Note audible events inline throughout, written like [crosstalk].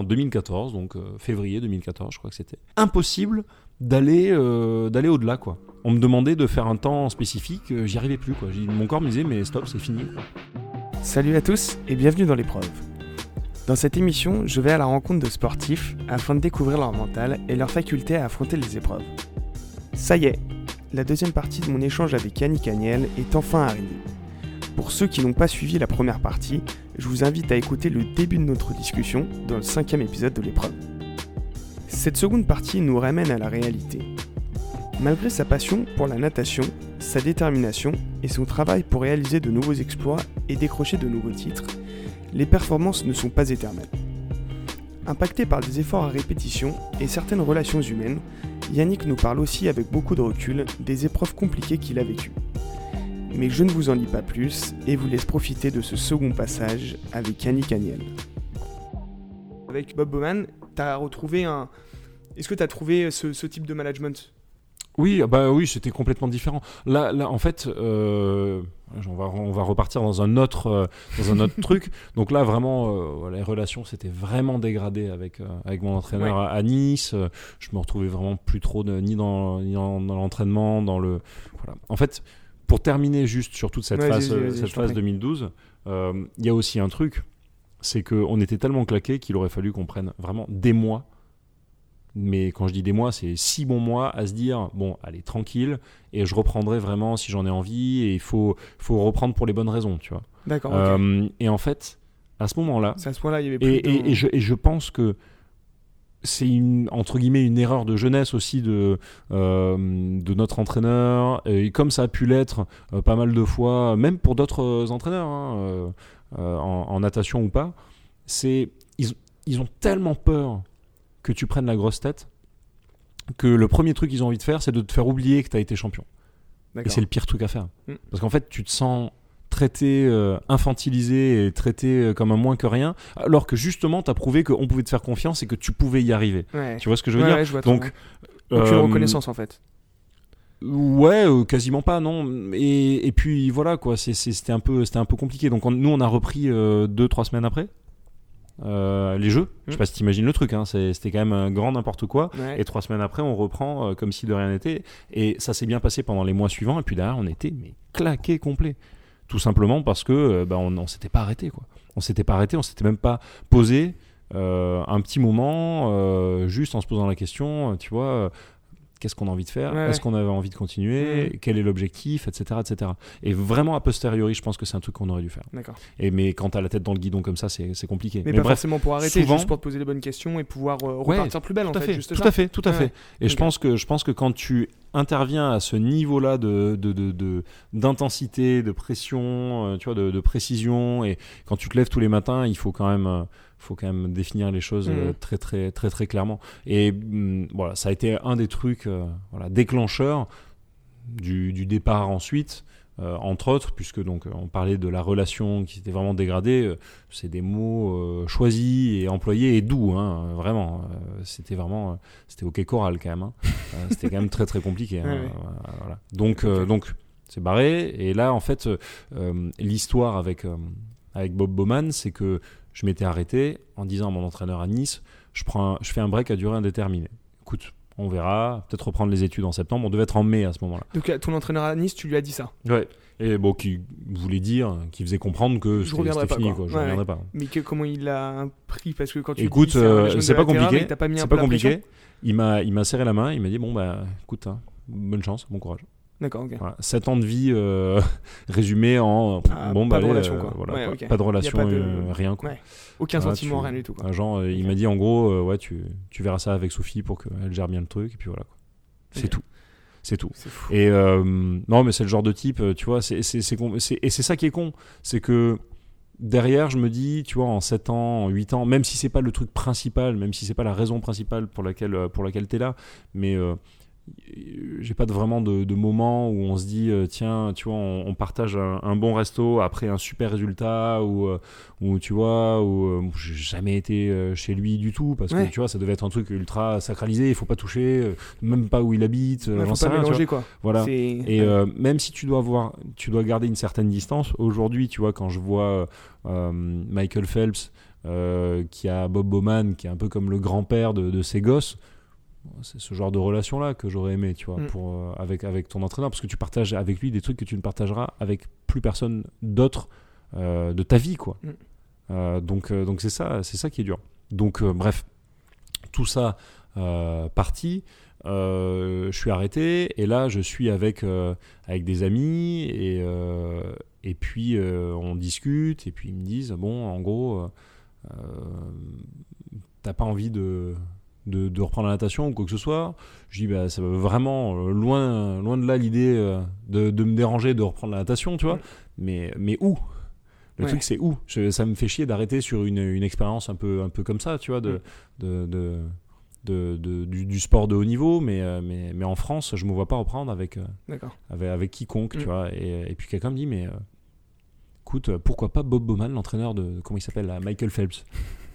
en 2014, donc euh, février 2014, je crois que c'était impossible d'aller euh, d'aller au-delà quoi. On me demandait de faire un temps spécifique, euh, j'y arrivais plus quoi. Mon corps me disait mais stop, c'est fini. Salut à tous et bienvenue dans l'épreuve. Dans cette émission, je vais à la rencontre de sportifs afin de découvrir leur mental et leur faculté à affronter les épreuves. Ça y est, la deuxième partie de mon échange avec Yannick Agnel est enfin arrivée. Pour ceux qui n'ont pas suivi la première partie, je vous invite à écouter le début de notre discussion dans le cinquième épisode de l'épreuve. Cette seconde partie nous ramène à la réalité. Malgré sa passion pour la natation, sa détermination et son travail pour réaliser de nouveaux exploits et décrocher de nouveaux titres, les performances ne sont pas éternelles. Impacté par des efforts à répétition et certaines relations humaines, Yannick nous parle aussi avec beaucoup de recul des épreuves compliquées qu'il a vécues. Mais je ne vous en dis pas plus et vous laisse profiter de ce second passage avec Yannick Agnel. Avec Bob Bowman, tu as retrouvé un... Est-ce que tu as trouvé ce, ce type de management? Oui, ah bah oui, c'était complètement différent. Là, là en fait, euh, on, va, on va repartir dans un autre, euh, dans un autre [laughs] truc. Donc là, vraiment, euh, les relations s'étaient vraiment dégradées avec, euh, avec mon entraîneur Ouais. à, à Nice. Je me retrouvais vraiment plus trop de- ni dans, ni dans, dans l'entraînement, dans le. Voilà. En fait, pour terminer juste sur toute cette phase, vas-y, euh, vas-y, cette je t'en phase prie. 2012, euh, il y a aussi un truc, c'est qu'on était tellement claqués qu'il aurait fallu qu'on prenne vraiment des mois mais quand je dis des mois, c'est six bons mois à se dire bon, allez, tranquille, et je reprendrai vraiment si j'en ai envie, et il faut, faut reprendre pour les bonnes raisons, tu vois. D'accord. Euh, et en fait, à ce moment-là, C'est à ce point-là, il y avait plus et, de- et- et je, et je pense que c'est une entre guillemets une erreur de jeunesse aussi de euh, de notre entraîneur et comme ça a pu l'être euh, pas mal de fois même pour d'autres euh, entraîneurs hein, euh, en, en natation ou pas c'est ils, ils ont tellement peur que tu prennes la grosse tête que le premier truc qu'ils ont envie de faire c'est de te faire oublier que tu as été champion et c'est le pire truc à faire. Mm. Parce qu'en fait, tu te sens traité, euh, infantilisé et traité euh, comme un moins que rien, alors que justement, tu as prouvé qu'on pouvait te faire confiance et que tu pouvais y arriver. Ouais. Tu vois ce que je veux Ouais, dire ouais, je vois Donc. Aucune euh, reconnaissance en fait. Ouais, quasiment pas, non. Et, et puis voilà, quoi, c'était un, peu- un peu compliqué. Donc on- nous, on a repris euh, deux, trois semaines après. euh, les jeux, je sais Mm. pas si t'imagines le truc, hein, c'était quand même un grand n'importe quoi. Ouais. Et trois semaines après, on reprend euh, comme si de rien n'était. Et ça s'est bien passé pendant les mois suivants. Et puis derrière, on était mais claqué complet. Tout simplement parce que euh, bah, on, s'était pas arrêté. Quoi. On s'était pas arrêté, on s'était même pas posé euh, un petit moment, euh, juste en se posant la question, tu vois, qu'est-ce qu'on a envie de faire Ouais, Est-ce ouais. qu'on avait envie de continuer Mhm. Quel est l'objectif etc., etc. Et vraiment, a posteriori, je pense que c'est un truc qu'on aurait dû faire. D'accord. Et, mais quand t'as la tête dans le guidon comme ça, c'est compliqué. Mais, Mais pas bref, forcément pour arrêter, souvent- juste pour te poser les bonnes questions et pouvoir euh, Ouais, repartir plus belle en tout à fait. fait, juste tout ça. à fait, tout à Ouais. fait. Et je pense que je pense que quand tu interviens à ce niveau-là de de- de- de- d'intensité, de, pression, euh, tu vois, de, de précision, et quand tu te lèves tous les matins, il faut quand même euh, faut quand même définir les choses euh, Mhm. très très très très clairement. Et hum, voilà, ça a été un des trucs euh, voilà déclencheurs du, du départ ensuite. euh, entre autres, puisque donc euh, on parlait de la relation qui s'était vraiment dégradée, euh, c'est des mots euh, choisis et employés et doux, hein, euh, vraiment. Euh, c'était vraiment, euh, c'était ok choral quand même. hein. [laughs] Euh, c'était quand même très très compliqué. hein, Ouais, ouais. euh, voilà. Donc euh, donc c'est barré. Et là en fait, euh, euh, l'histoire avec euh, avec Bob Bowman, c'est que je m'étais arrêté en disant à mon entraîneur à Nice, je prends, un- je fais un break à durée indéterminée. Écoute, on verra, peut-être reprendre les études en septembre. On devait être en mai à ce moment-là. Donc ton entraîneur à Nice, tu lui as dit ça. Ouais. Et bon, qui voulait dire, qui faisait comprendre que Je reviendrai pas, fini, quoi. quoi. Je Ouais, reviendrai pas. Mais que- comment il l'a pris Parce que quand tu Écoute, euh, c'est pas compliqué. C'est pas compliqué. Il m'a, il m'a serré la main. Il m'a dit bon bah, écoute, hein, bonne chance, bon courage. D'accord, ok. Voilà. 7 ans de vie euh, [laughs] résumé en Ah, bon pas bah de allez, relation, euh, quoi. voilà, Ouais, pas de relation, pas de- euh, rien quoi. Ouais. Aucun Voilà, sentiment, tu- rien du tout. Quoi. Genre, euh, il m'a dit en gros, euh, ouais, tu, tu verras ça avec Sophie pour qu'elle gère bien le truc, et puis voilà. quoi. C'est tout. C'est tout. Fou. Et euh, non, mais c'est le genre de type, tu vois, c'est, c'est, c'est et c'est ça qui est con, c'est que derrière, je me dis, tu vois, en 7 ans, en 8 ans, même si c'est pas le truc principal, même si c'est pas la raison principale pour laquelle, pour laquelle t'es là, mais euh, j'ai pas de, vraiment de, de moment où on se dit euh, tiens tu vois on, on partage un, un bon resto après un super résultat ou euh, ou tu vois ou euh, j'ai jamais été chez lui du tout parce Ouais. que tu vois ça devait être un truc ultra sacralisé il faut pas toucher même pas où il habite Ouais, j'en faut sais pas rien, mélanger quoi. voilà et même si tu dois avoir, tu dois garder une certaine distance. Aujourd'hui, tu vois, quand je vois Michael Phelps qui a Bob Bowman, qui est un peu comme le grand-père de, de ses gosses. C'est ce genre de relation-là que j'aurais aimé, tu vois, Mm. pour, euh, avec, avec ton entraîneur, parce que tu partages avec lui des trucs que tu ne partageras avec plus personne d'autre euh, de ta vie, quoi. Mm. Euh, donc, donc c'est ça, c'est ça qui est dur. Donc, bref, tout ça parti. je suis arrêté et là je suis avec avec des amis et et puis on discute et puis ils me disent bon en gros t'as pas envie de, de de reprendre la natation ou quoi que ce soit je dis bah ça va vraiment euh, loin loin de là l'idée euh, de, de me déranger de reprendre la natation tu vois Mm. mais mais où? Le Ouais. truc c'est où? Je- ça me fait chier d'arrêter sur une, une expérience un peu un peu comme ça tu vois de, Mm. de, de, de- du, du sport de haut niveau mais, euh, mais mais en France je me vois pas reprendre avec avec, avec quiconque, Mm. tu vois. Et, et puis quelqu'un me dit, mais euh, écoute, pourquoi pas Bob Bowman, l'entraîneur de, comment il s'appelle, Michael Phelps?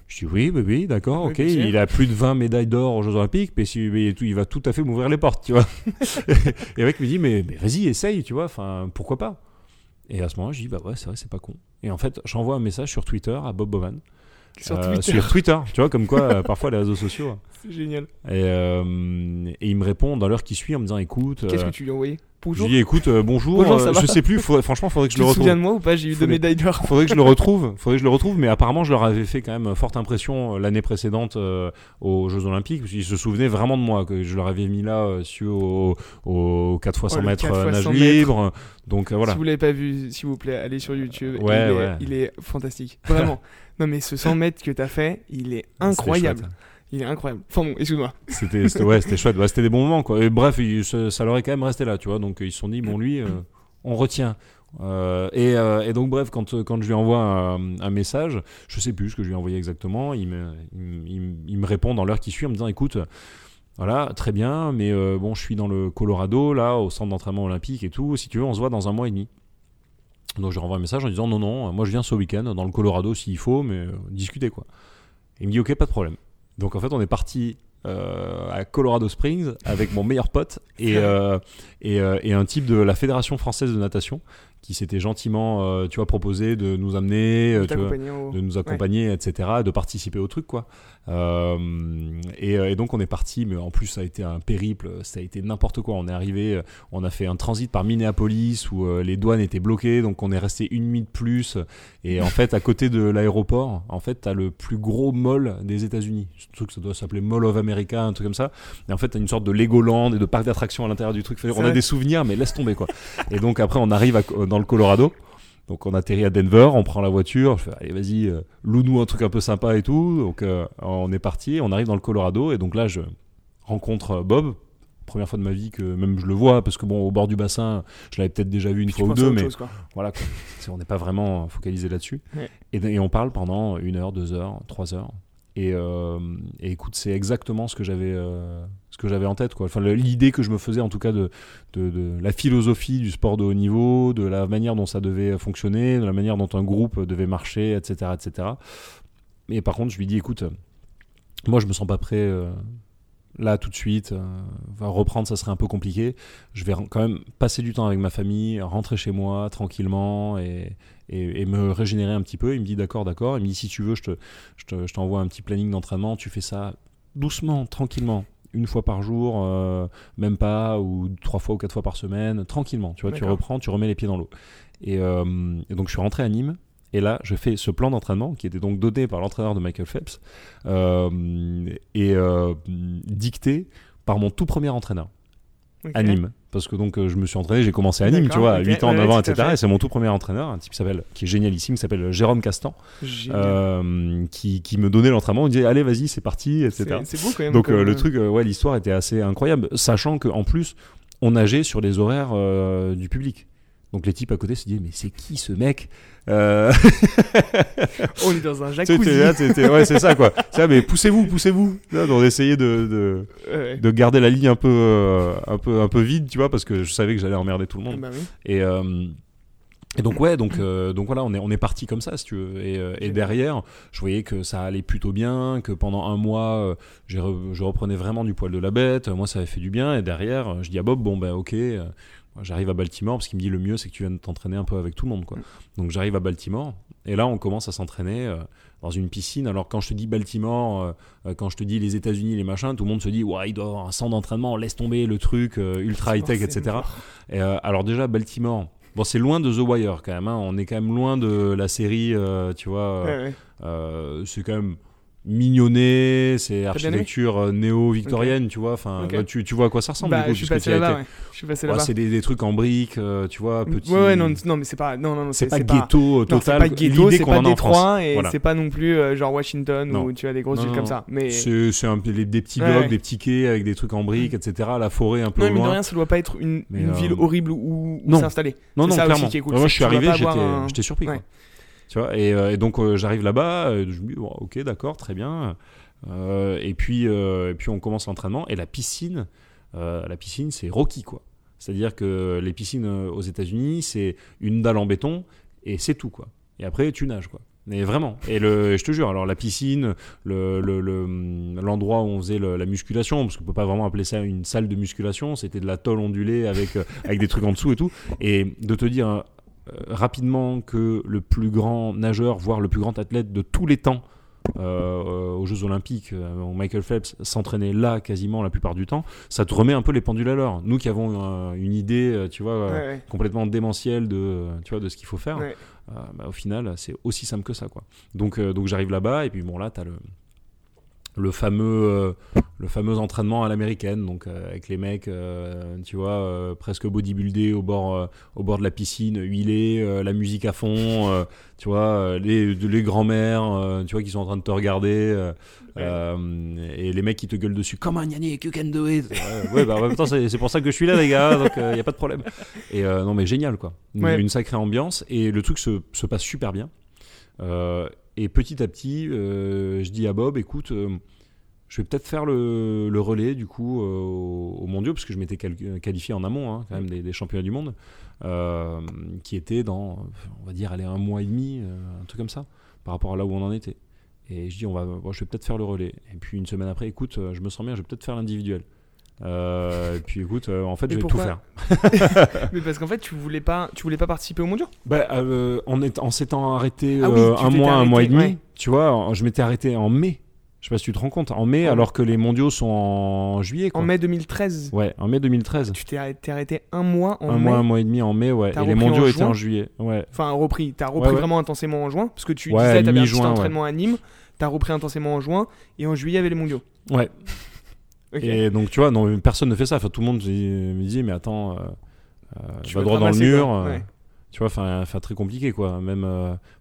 Je dis, oui, oui, oui, d'accord, Oui, ok, il a plus de 20 médailles d'or aux Jeux Olympiques, mais, si, mais tout- il va tout à fait m'ouvrir les portes, tu vois. [laughs] et le mec me dit, mais, mais vas-y, essaye, tu vois, enfin, pourquoi pas? Et à ce moment-là, je dis, bah ouais, c'est vrai, c'est pas con. Et en fait, j'envoie un message sur Twitter à Bob Bowman. Sur Euh, Twitter. sur Twitter, tu vois, comme quoi, euh, parfois, les réseaux sociaux. C'est génial. Et, euh, et il me répond dans l'heure qui suit en me disant, écoute. Qu'est-ce euh, que tu lui as envoyé? Je Bonjour. lui dis écoute euh, bonjour, Bonjour, ça euh, va je sais plus, faudrait- franchement faudrait que je Tu le te retrouve. souviens de moi ou pas? J'ai eu deux médailles d'or. [laughs] Faudrait que je le [laughs] retrouve, faudrait que je le retrouve, mais apparemment je leur avais fait quand même forte impression euh, l'année précédente euh, aux Jeux Olympiques, parce qu'ils se souvenaient vraiment de moi, que je leur avais mis là euh, sur au, au 4 x 100 Oh, le mètres 4 fois nage 100 mètres. libre, donc euh, voilà. Si vous l'avez pas vu, s'il vous plaît, allez sur YouTube. Ouais, il, est, ouais. il est fantastique. Vraiment. [laughs] non, mais ce 100 mètres que t'as fait, il est incroyable. Il est incroyable. Excuse-moi. C'était ouais, c'était chouette, Bah, c'était des bons moments quoi. Et bref, ça, leur est quand même resté là, tu vois, donc ils se sont dit bon lui, euh, on retient. Euh, et, euh, et donc bref, quand, quand je lui envoie un, message, je sais plus ce que je lui ai envoyé exactement, il me, répond dans l'heure qui suit en me disant écoute, voilà, très bien, mais bon, je suis dans le Colorado, là, au centre d'entraînement olympique et tout, si tu veux, on se voit dans un mois et demi. Donc je lui renvoie un message en disant non, non, moi je viens ce week-end dans le Colorado s'il faut, mais discuter quoi. Il me dit ok, pas de problème. Donc en fait, on est parti euh, à Colorado Springs avec mon meilleur pote et, [laughs] euh, et, euh, et un type de la Fédération française de natation qui s'était gentiment, euh, tu vois, proposé de nous amener, euh, tu vois, T'accompagner au- de nous accompagner, etc., de participer au truc, quoi. Euh, et, euh, et donc on est parti, mais en plus ça a été un périple, ça a été n'importe quoi. On est arrivé, euh, on a fait un transit par Minneapolis où euh, les douanes étaient bloquées, donc on est resté une nuit de plus. Et en fait, à côté de l'aéroport, en fait, t'as le plus gros mall des États-Unis. Ce truc, ça doit s'appeler Mall of America, un truc comme ça. Et en fait, t'as une sorte de Legoland et de parc d'attractions à l'intérieur du truc. On a des souvenirs, mais laisse tomber, quoi. et donc après, on arrive à- dans le Colorado. Donc on atterrit à Denver, on prend la voiture, je fais allez vas-y, euh, loue-nous un truc un peu sympa et tout. Donc euh, on est parti, on arrive dans le Colorado et donc là je rencontre euh, Bob, première fois de ma vie que même je le vois parce que bon au bord du bassin, je l'avais peut-être déjà vu une Puis fois ou deux, mais chose, quoi. voilà quoi. On n'est pas vraiment focalisé là-dessus. Ouais. Et, et on parle pendant une heure, deux heures, trois heures. Et, euh, et écoute, c'est exactement ce que j'avais euh, ce que j'avais en tête. Enfin l'idée que je me faisais en tout cas de, la philosophie du sport de haut niveau, de la manière dont ça devait fonctionner, de la manière dont un groupe devait marcher, etc., etc. Mais par contre, je lui dis écoute, moi je me sens pas prêt. euh, Là, tout de suite, euh, va reprendre, ça serait un peu compliqué. Je vais quand même passer du temps avec ma famille, rentrer chez moi tranquillement et, et, et me régénérer un petit peu. Il me dit d'accord, d'accord. Il me dit si tu veux, je te, je te- je t'envoie un petit planning d'entraînement. Tu fais ça doucement, tranquillement, une fois par jour, euh, même pas, ou trois fois ou quatre fois par semaine, tranquillement. Tu vois, tu reprends, tu remets les pieds dans l'eau. Et, euh, et donc je suis rentré à Nîmes. Et là, je fais ce plan d'entraînement qui était donc donné par l'entraîneur de Michael Phelps euh, et euh, dicté par mon tout premier entraîneur Ok. à Nîmes. Parce que donc euh, je me suis entraîné, j'ai commencé à Nîmes, tu vois, à ok. 8 ans, Ouais, 9 ans, etc. Et c'est mon tout premier entraîneur, un type qui s'appelle, qui est génialissime, qui s'appelle Jérôme Castan, euh, qui, qui me donnait l'entraînement, il me disait allez vas-y c'est parti, etc. C'est beau quand même. Donc comme, le truc, ouais, l'histoire était assez incroyable, sachant qu'en plus on nageait sur les horaires du public. Donc les types à côté se disaient mais c'est qui ce mec? Euh, On est dans un [laughs] jacuzzi. là, Ouais c'est ça quoi. Ça mais poussez-vous, poussez-vous. On essayait de, de, Ouais. de garder la ligne un peu, euh, un peu, un peu vide, tu vois, parce que je savais que j'allais emmerder tout le monde. Bah oui. Et, euh, et donc ouais, donc, euh, donc voilà, on est, on est parti comme ça, si tu veux. Et, euh, derrière, je voyais que ça allait plutôt bien, que pendant un mois, euh, je reprenais vraiment du poil de la bête. Moi, ça avait fait du bien. Et derrière, je dis à Bob, bon ben ok, J'arrive à Baltimore parce qu'il me dit le mieux c'est que tu viennes t'entraîner un peu avec tout le monde quoi. Mm. Donc j'arrive à Baltimore et là on commence à s'entraîner euh, dans une piscine. Alors quand je te dis Baltimore, euh, euh, quand je te dis les États-Unis, les machins, tout le monde se dit ouais il doit avoir un centre d'entraînement, laisse tomber le truc euh, ultra high tech etc. Et, alors déjà Baltimore, bon c'est loin de The Wire quand même. hein. On est quand même loin de la série, tu vois. Ouais, ouais. c'est quand même mignonné, c'est architecture euh, néo-victorienne, tu vois. Enfin, bah, tu, tu vois à quoi ça ressemble Bah, du coup, je suis passé là-bas, été. ouais. Je suis passé Ouais, là-bas. c'est des, des trucs en briques, euh, tu vois, petits. Ouais, ouais, non, non, mais c'est pas, non, non, c'est pas ghetto non, c'est total. pas ghetto, L'idée c'est qu'on pas. Détroit et Voilà. c'est pas non plus euh, genre Washington Non. où tu as des grosses villes comme ça. Mais C'est des, petits blocs, des petits quais avec des trucs en briques, etc. La forêt un peu non, mais de rien, ça doit pas être une, ville horrible où, s'installer. Non, non, clairement. moi, je suis arrivé, j'étais surpris. Euh, et donc euh, j'arrive là-bas, euh, je me dis, ok, d'accord, très bien. Et, puis, et puis on commence l'entraînement, et la piscine, la piscine, c'est Rocky, quoi. C'est-à-dire que les piscines aux États-Unis, c'est une dalle en béton, et c'est tout, quoi. Et après, tu nages, quoi. Mais vraiment. Et le, je te jure, alors la piscine, le- le- le- l'endroit où on faisait la musculation, parce qu'on peut pas vraiment appeler ça une salle de musculation, c'était de la tôle ondulée avec, avec des trucs en dessous et tout. Et de te dire euh, rapidement que le plus grand nageur, voire le plus grand athlète de tous les temps, euh, euh, aux Jeux Olympiques, euh, Michael Phelps s'entraînait là quasiment la plupart du temps, ça te remet un peu les pendules à l'heure. Nous qui avons euh, une idée, euh, tu vois, euh, Ouais, ouais. complètement démentielle de, tu vois, de ce qu'il faut faire, Ouais. euh, bah, au final, c'est aussi simple que ça, quoi. Donc, euh, donc j'arrive là-bas et puis bon là, t'as le le fameux euh, le fameux entraînement à l'américaine donc euh, avec les mecs euh, tu vois presque bodybuildés au bord au bord de la piscine huilés la musique à fond tu vois les les grands-mères tu vois qui sont en train de te regarder Ouais. et les mecs qui te gueulent dessus come on Yannick you can do it ouais, ouais, bah, en même temps c'est pour ça que je suis là les gars donc il y a pas de problème et non mais génial quoi une, Ouais. une sacrée ambiance et le truc se, se passe super bien et petit à petit euh, je dis à Bob écoute euh, je vais peut-être faire le, relais du coup euh, au, au mondiaux parce que je m'étais qual- qualifié en amont hein, quand même des, championnats du monde euh, qui étaient dans on va dire aller un mois et demi un truc comme ça par rapport à là où on en était. Et je dis on va je vais peut-être faire le relais. Et puis une semaine après écoute je me sens bien je vais peut-être faire l'individuel Euh, et puis écoute euh, en fait je vais tout faire [laughs] Mais parce qu'en fait, tu voulais pas, tu voulais pas participer au mondiaux? bah, euh, en, est- en s'étant arrêté Ah oui, un mois, un mois et demi, ouais. tu vois, je m'étais arrêté en mai. Je sais pas si tu te rends compte, en mai, Ouais. alors que les mondiaux sont en juillet. Quoi. En mai 2013. Ouais, en mai 2013. Tu t'es arrêté, un mois en un mai. mois, un mois et demi en mai, ouais. Et les en mondiaux étaient en juillet. Ouais. Enfin, repris. T'as repris Ouais, vraiment intensément en juin. Parce que tu disais, t'avais un petit entraînement à Nîmes. T'as repris intensément en juin. Et en juillet, il y avait les mondiaux. Ouais. Et donc, tu vois, non, personne ne fait ça. Enfin, tout le monde me dit, mais attends, euh, euh, Tu va vas droit dans le mur. quoi. euh, Ouais. Tu vois, enfin, très compliqué, quoi. Même,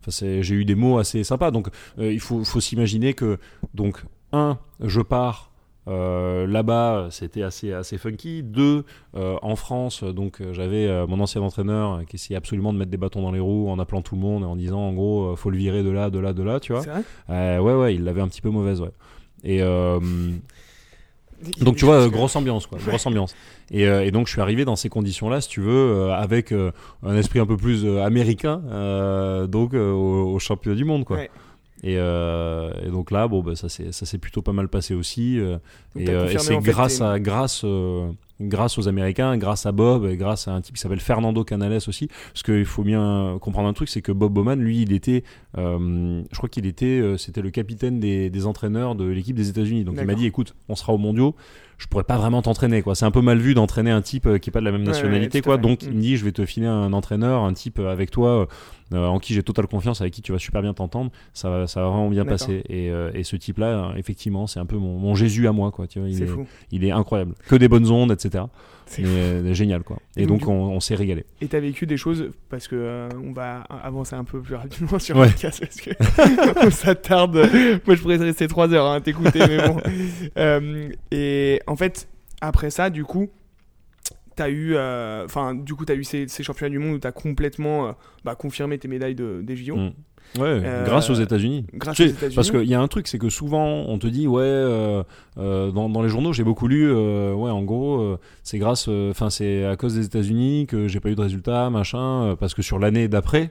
j'ai eu des mots assez sympas. Donc, il faut, faut s'imaginer que, donc, un, je pars. euh, là-bas, c'était assez, assez funky. Deux, euh, en France, donc j'avais euh, mon ancien entraîneur qui essayait absolument de mettre des bâtons dans les roues en appelant tout le monde et en disant en gros, faut le virer de là, de là, de là, tu vois. Vrai? Ouais, ouais, il l'avait un petit peu mauvaise, ouais. Et donc tu vois, grosse ambiance, quoi, grosse ambiance. Et, euh, et donc je suis arrivé dans ces conditions-là, si tu veux, euh, avec euh, un esprit un peu plus euh, américain, euh, donc euh, au, au championnat du monde, quoi. Ouais. Et, euh, et donc là, bon, bah, ça s'est plutôt pas mal passé aussi. euh, et euh, et c'est grâce à grâce euh, grâce aux Américains, grâce à Bob, et grâce à un type qui s'appelle Fernando Canales aussi. Parce qu'il faut bien comprendre un truc, c'est que Bob Bowman, lui, il était, euh, je crois qu'il était, euh, c'était le capitaine des, des entraîneurs de l'équipe des États-Unis. Donc il m'a dit, écoute, on sera au Mondiaux. Je pourrais pas vraiment t'entraîner, quoi. C'est un peu mal vu d'entraîner un type euh, qui est pas de la même nationalité, ouais, quoi. Donc Mm. il me dit, je vais te filer un entraîneur, un type euh, avec toi, euh, en qui j'ai totale confiance, avec qui tu vas super bien t'entendre. Ça, va- ça va vraiment bien passer. Et, euh, et ce type-là, euh, effectivement, c'est un peu mon, mon Jésus à moi, quoi. Tu vois, il est, fou. il est incroyable. Que des bonnes ondes, etc. C'est euh, génial, quoi. Et, Et donc, on, on s'est régalé. Et t'as vécu des choses parce que euh, on va avancer un peu plus rapidement [laughs] sur Ouais. le podcast parce que [laughs] on s'attarde. Moi, je pourrais rester trois heures à t'écouter, mais bon. [laughs] Euh, et en fait, après ça, du coup, t'as eu, enfin, du coup, t'as eu ces, ces championnats du monde où t'as complètement bah, confirmé tes médailles de, des JO Mm. Ouais, Euh, grâce aux États-Unis. grâce Tu aux sais, États-Unis. Parce qu'il y a un truc, c'est que souvent on te dit ouais, euh, euh, dans, dans les journaux j'ai beaucoup lu, ouais, en gros c'est grâce, enfin c'est à cause des États-Unis que j'ai pas eu de résultats, machin, parce que sur l'année d'après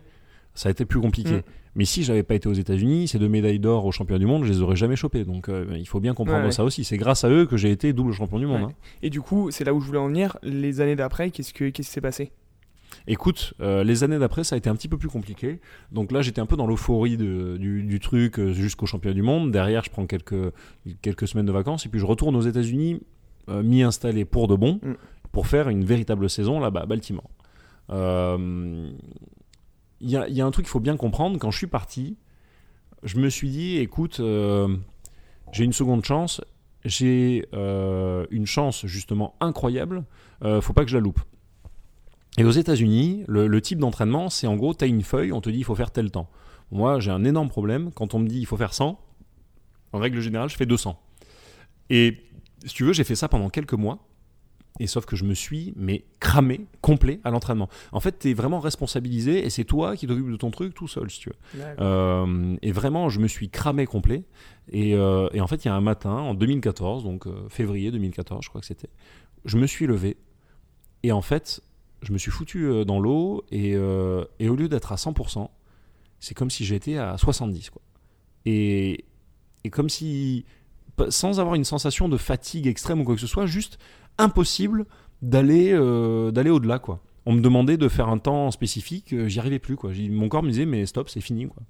ça a été plus compliqué. Mm. Mais si j'avais pas été aux États-Unis, ces deux médailles d'or au championnat du monde, je les aurais jamais chopées. Donc euh, il faut bien comprendre Ouais, ouais. ça aussi. C'est grâce à eux que j'ai été double champion du monde. Ouais. hein. Et du coup, c'est là où je voulais en venir. Les années d'après, qu'est-ce que qu'est-ce qui s'est passé? Écoute, euh, les années d'après, ça a été un petit peu plus compliqué. Donc là, j'étais un peu dans l'euphorie du, du truc euh, jusqu'au championnat du monde. Derrière, je prends quelques, quelques semaines de vacances et puis je retourne aux États-Unis, euh, m'y installer pour de bon, Mm. pour faire une véritable saison là-bas à Baltimore. Euh, Il y, a, y a un truc qu'il faut bien comprendre. Quand je suis parti, je me suis dit, écoute, j'ai une seconde chance. J'ai une chance justement incroyable. Faut pas que je la loupe. Et aux États-Unis, le, le type d'entraînement, c'est en gros, tu as une feuille, on te dit il faut faire tel temps. Moi, j'ai un énorme problème. Quand on me dit il faut faire 100, en règle générale, je fais 200. Et si tu veux, j'ai fait ça pendant quelques mois. Et sauf que je me suis mais cramé complet à l'entraînement. En fait, tu es vraiment responsabilisé et c'est toi qui t'occupes de ton truc tout seul, si tu veux. Euh, et vraiment, je me suis cramé complet. Et, euh, et en fait, il y a un matin, en 2014, donc euh, février 2014, je crois que c'était, je me suis levé. Et en fait, je me suis foutu euh, dans l'eau. Et, euh, et au lieu d'être à 100%, c'est comme si j'étais à 70. Quoi. Et, et comme si, sans avoir une sensation de fatigue extrême ou quoi que ce soit, juste impossible d'aller euh, d'aller au-delà. quoi. On me demandait de faire un temps spécifique, j'y arrivais plus. Quoi. Mon corps me disait, mais stop, c'est fini. Quoi.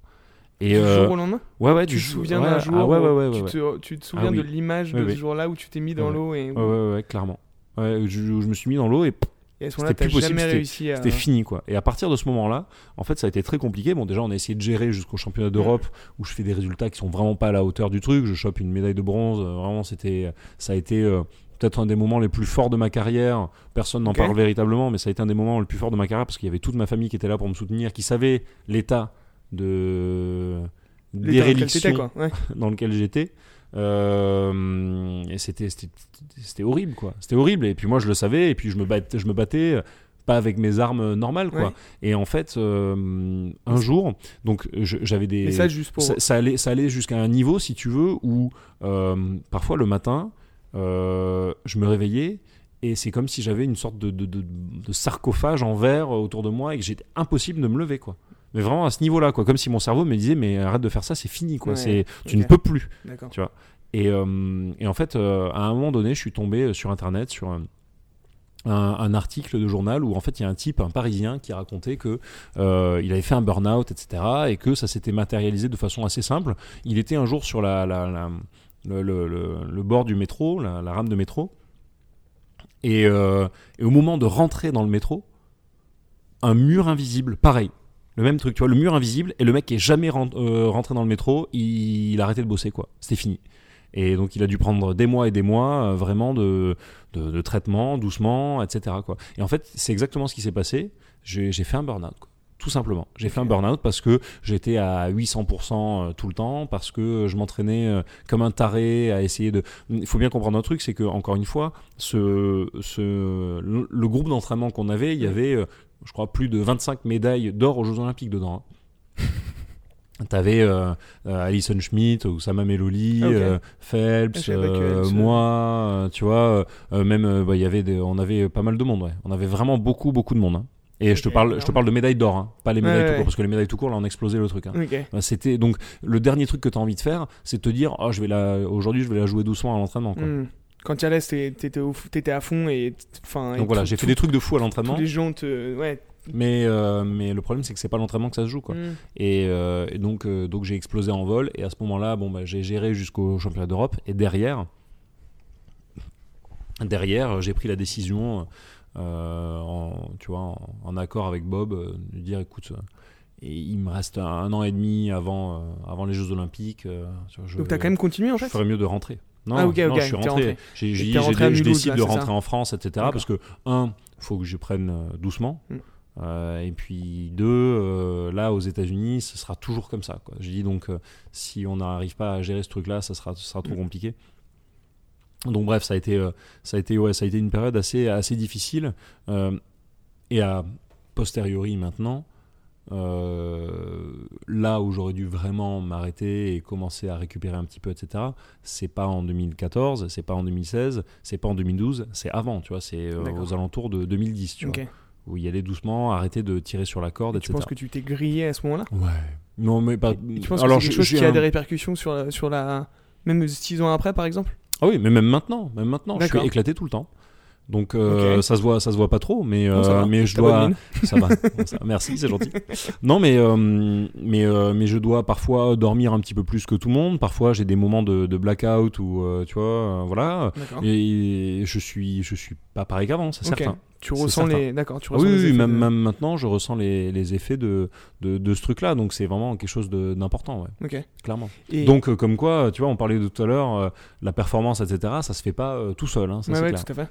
Et, du euh, jour au lendemain? ouais, ouais, Tu du te souviens d'un ah jour ouais, ouais, ouais, tu, te, tu te souviens oui. de l'image de ce jour-là où tu t'es mis dans l'eau et, Ouais, ouais, clairement. Ouais, je, je me suis mis dans l'eau et pff, et à ce moment-là, c'était t'as plus possible, jamais c'était- réussi à. c'était fini quoi. Et à partir de ce moment-là, en fait, ça a été très compliqué. Bon, déjà, on a essayé de gérer jusqu'au championnat d'Europe où je fais des résultats qui sont vraiment pas à la hauteur du truc. Je chope une médaille de bronze. Euh, Vraiment, c'était, ça a été euh, peut-être un des moments les plus forts de ma carrière. Personne n'en parle véritablement, mais ça a été un des moments les plus forts de ma carrière parce qu'il y avait toute ma famille qui était là pour me soutenir, qui savait l'état de quoi. Ouais. [laughs] dans lequel j'étais. Euh, et c'était, horrible, quoi. C'était horrible. Et puis moi, je le savais. Et puis je me battais, je me battais euh, pas avec mes armes normales, quoi. Ouais. Et en fait, euh, un jour, donc j'avais des. Ça, juste pour. ça, ça allait, ça allait jusqu'à un niveau, si tu veux, où euh, parfois le matin, euh, je me réveillais et c'est comme si j'avais une sorte de, de- de- de sarcophage en verre autour de moi et que j'étais impossible de me lever, quoi. Mais vraiment à ce niveau-là, quoi. Comme si mon cerveau me disait, mais arrête de faire ça, c'est fini, quoi. Ouais, c'est, tu ne peux plus. D'accord. Et, euh, et en fait, euh, à un moment donné, je suis tombé sur Internet sur un, un- un article de journal où en fait il y a un type, un Parisien, qui racontait que euh, il avait fait un burn-out, etc., et que ça s'était matérialisé de façon assez simple. Il était un jour sur la, la- la- le, le- le- le bord du métro, la, rame de métro, et, euh, et au moment de rentrer dans le métro, un mur invisible, pareil. Le même truc, tu vois, le mur invisible, et le mec qui est jamais euh, rentré dans le métro, il, il a arrêté de bosser, quoi. C'était fini. Et donc il a dû prendre des mois et des mois euh, vraiment de, de, de traitement, doucement, etc. Quoi. Et en fait, c'est exactement ce qui s'est passé. J'ai fait un burn-out. Tout simplement. J'ai fait un burn-out parce que j'étais à 800% tout le temps, parce que je m'entraînais euh, comme un taré à essayer de... Il faut bien comprendre un truc, c'est que, encore une fois, ce, ce, le, le groupe d'entraînement qu'on avait, il y avait, euh, je crois, plus de 25 médailles d'or aux Jeux Olympiques dedans. hein. [laughs] T'avais euh, euh, Alison Schmidt, Oussama Meloli, Ah, euh, Ah, Phelps, que euh, moi, euh, tu vois, euh, euh, même euh, bah, y avait des- on avait pas mal de monde, ouais. On avait vraiment beaucoup, beaucoup de monde. hein. Et je te parle, je te parle de médailles d'or, hein, pas les Ouais, médailles tout ouais. court, parce que les médailles tout court, là, on a explosé le truc. hein. Bah, C'était donc le dernier truc que tu as envie de faire, c'est de te dire, oh, je vais la, aujourd'hui, je vais la jouer doucement à l'entraînement. Quand tu allais, c'était- t'étais au- t'étais à fond et. Enfin. Donc voilà, tout- j'ai fait des trucs de fou à l'entraînement, les gens te. Ouais. mais euh, mais le problème c'est que c'est pas l'entraînement que ça se joue, quoi. Et, euh, et donc, euh, donc j'ai explosé en vol. Et à ce moment-là, bon, bah, j'ai géré jusqu'au championnat d'Europe. Et derrière, derrière, j'ai pris la décision, en, tu vois, en, en accord avec Bob, de dire, écoute, et il me reste un, un an et demi avant, avant les Jeux Olympiques. je, Donc t'as quand même continué en je fait ferais mieux de rentrer. Non, Ah, ok, non, ok, je suis rentré. J'ai j'ai dit, j'ai- rentré je décide là, de ça rentrer en France, etc. Parce que, un, faut que je prenne euh, doucement. Mm. Euh, et puis deux, euh, là aux États-Unis, ce sera toujours comme ça. Quoi. Je dis donc, euh, si on n'arrive pas à gérer ce truc-là, ça sera, ce sera trop Mm. compliqué. Donc bref, ça a été, ça a été, ouais, ça a été une période assez, assez difficile. Et à posteriori maintenant, euh, là où j'aurais dû vraiment m'arrêter et commencer à récupérer un petit peu, etc. C'est pas en 2014, c'est pas en 2016, c'est pas en 2012, c'est avant, tu vois, c'est euh, aux alentours de 2010, tu Ok. vois, faut y aller doucement, arrêter de tirer sur la corde, Et etc. tu penses que tu t'es grillé à ce moment-là? Ouais. Non, mais pas. Et Tu penses Alors, que c'est quelque chose qui a des répercussions sur la, sur la... Même six ans après, par exemple? Ah oui, mais même maintenant, même maintenant, je suis éclaté tout le temps. Donc euh, ça se voit, ça se voit pas trop, mais euh, mais je dois, [laughs] ça va. Ça- merci, c'est gentil. Non, mais euh, mais mais je dois parfois dormir un petit peu plus que tout le monde. Parfois, j'ai des moments de, de blackout ou euh, tu vois, voilà. Et je suis je suis pas pareil qu'avant, c'est certain. Tu ressens les... D'accord, tu Ah ressens oui, les oui, même, de- même maintenant, je ressens les, les effets de, de, de ce truc-là. Donc c'est vraiment quelque chose d'important, ouais, Ok. clairement. Et... Donc comme quoi, tu vois, on parlait de tout à l'heure, la performance, etc. Ça se fait pas tout seul, hein, ça ouais, clair. tout à fait.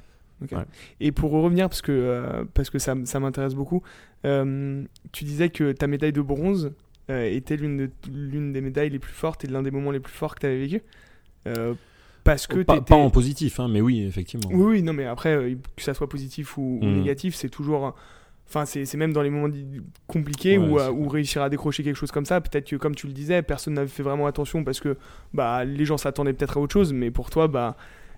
Ouais. Et pour revenir, parce que, euh, parce que ça, m'intéresse beaucoup, euh, tu disais que ta médaille de bronze euh, était l'une de- l'une des médailles les plus fortes et l'un des moments les plus forts que tu avais vécu. Parce que pas, en positif, hein, mais oui, effectivement. Oui, oui, non, mais après, que ça soit positif ou, ou Mm. négatif, c'est toujours. Enfin, c'est c'est même dans les moments compliqués Ouais, où, c'est euh, où réussir à décrocher quelque chose comme ça, peut-être que, comme tu le disais, personne n'avait fait vraiment attention parce que bah, les gens s'attendaient peut-être à autre chose, mais pour toi, bah,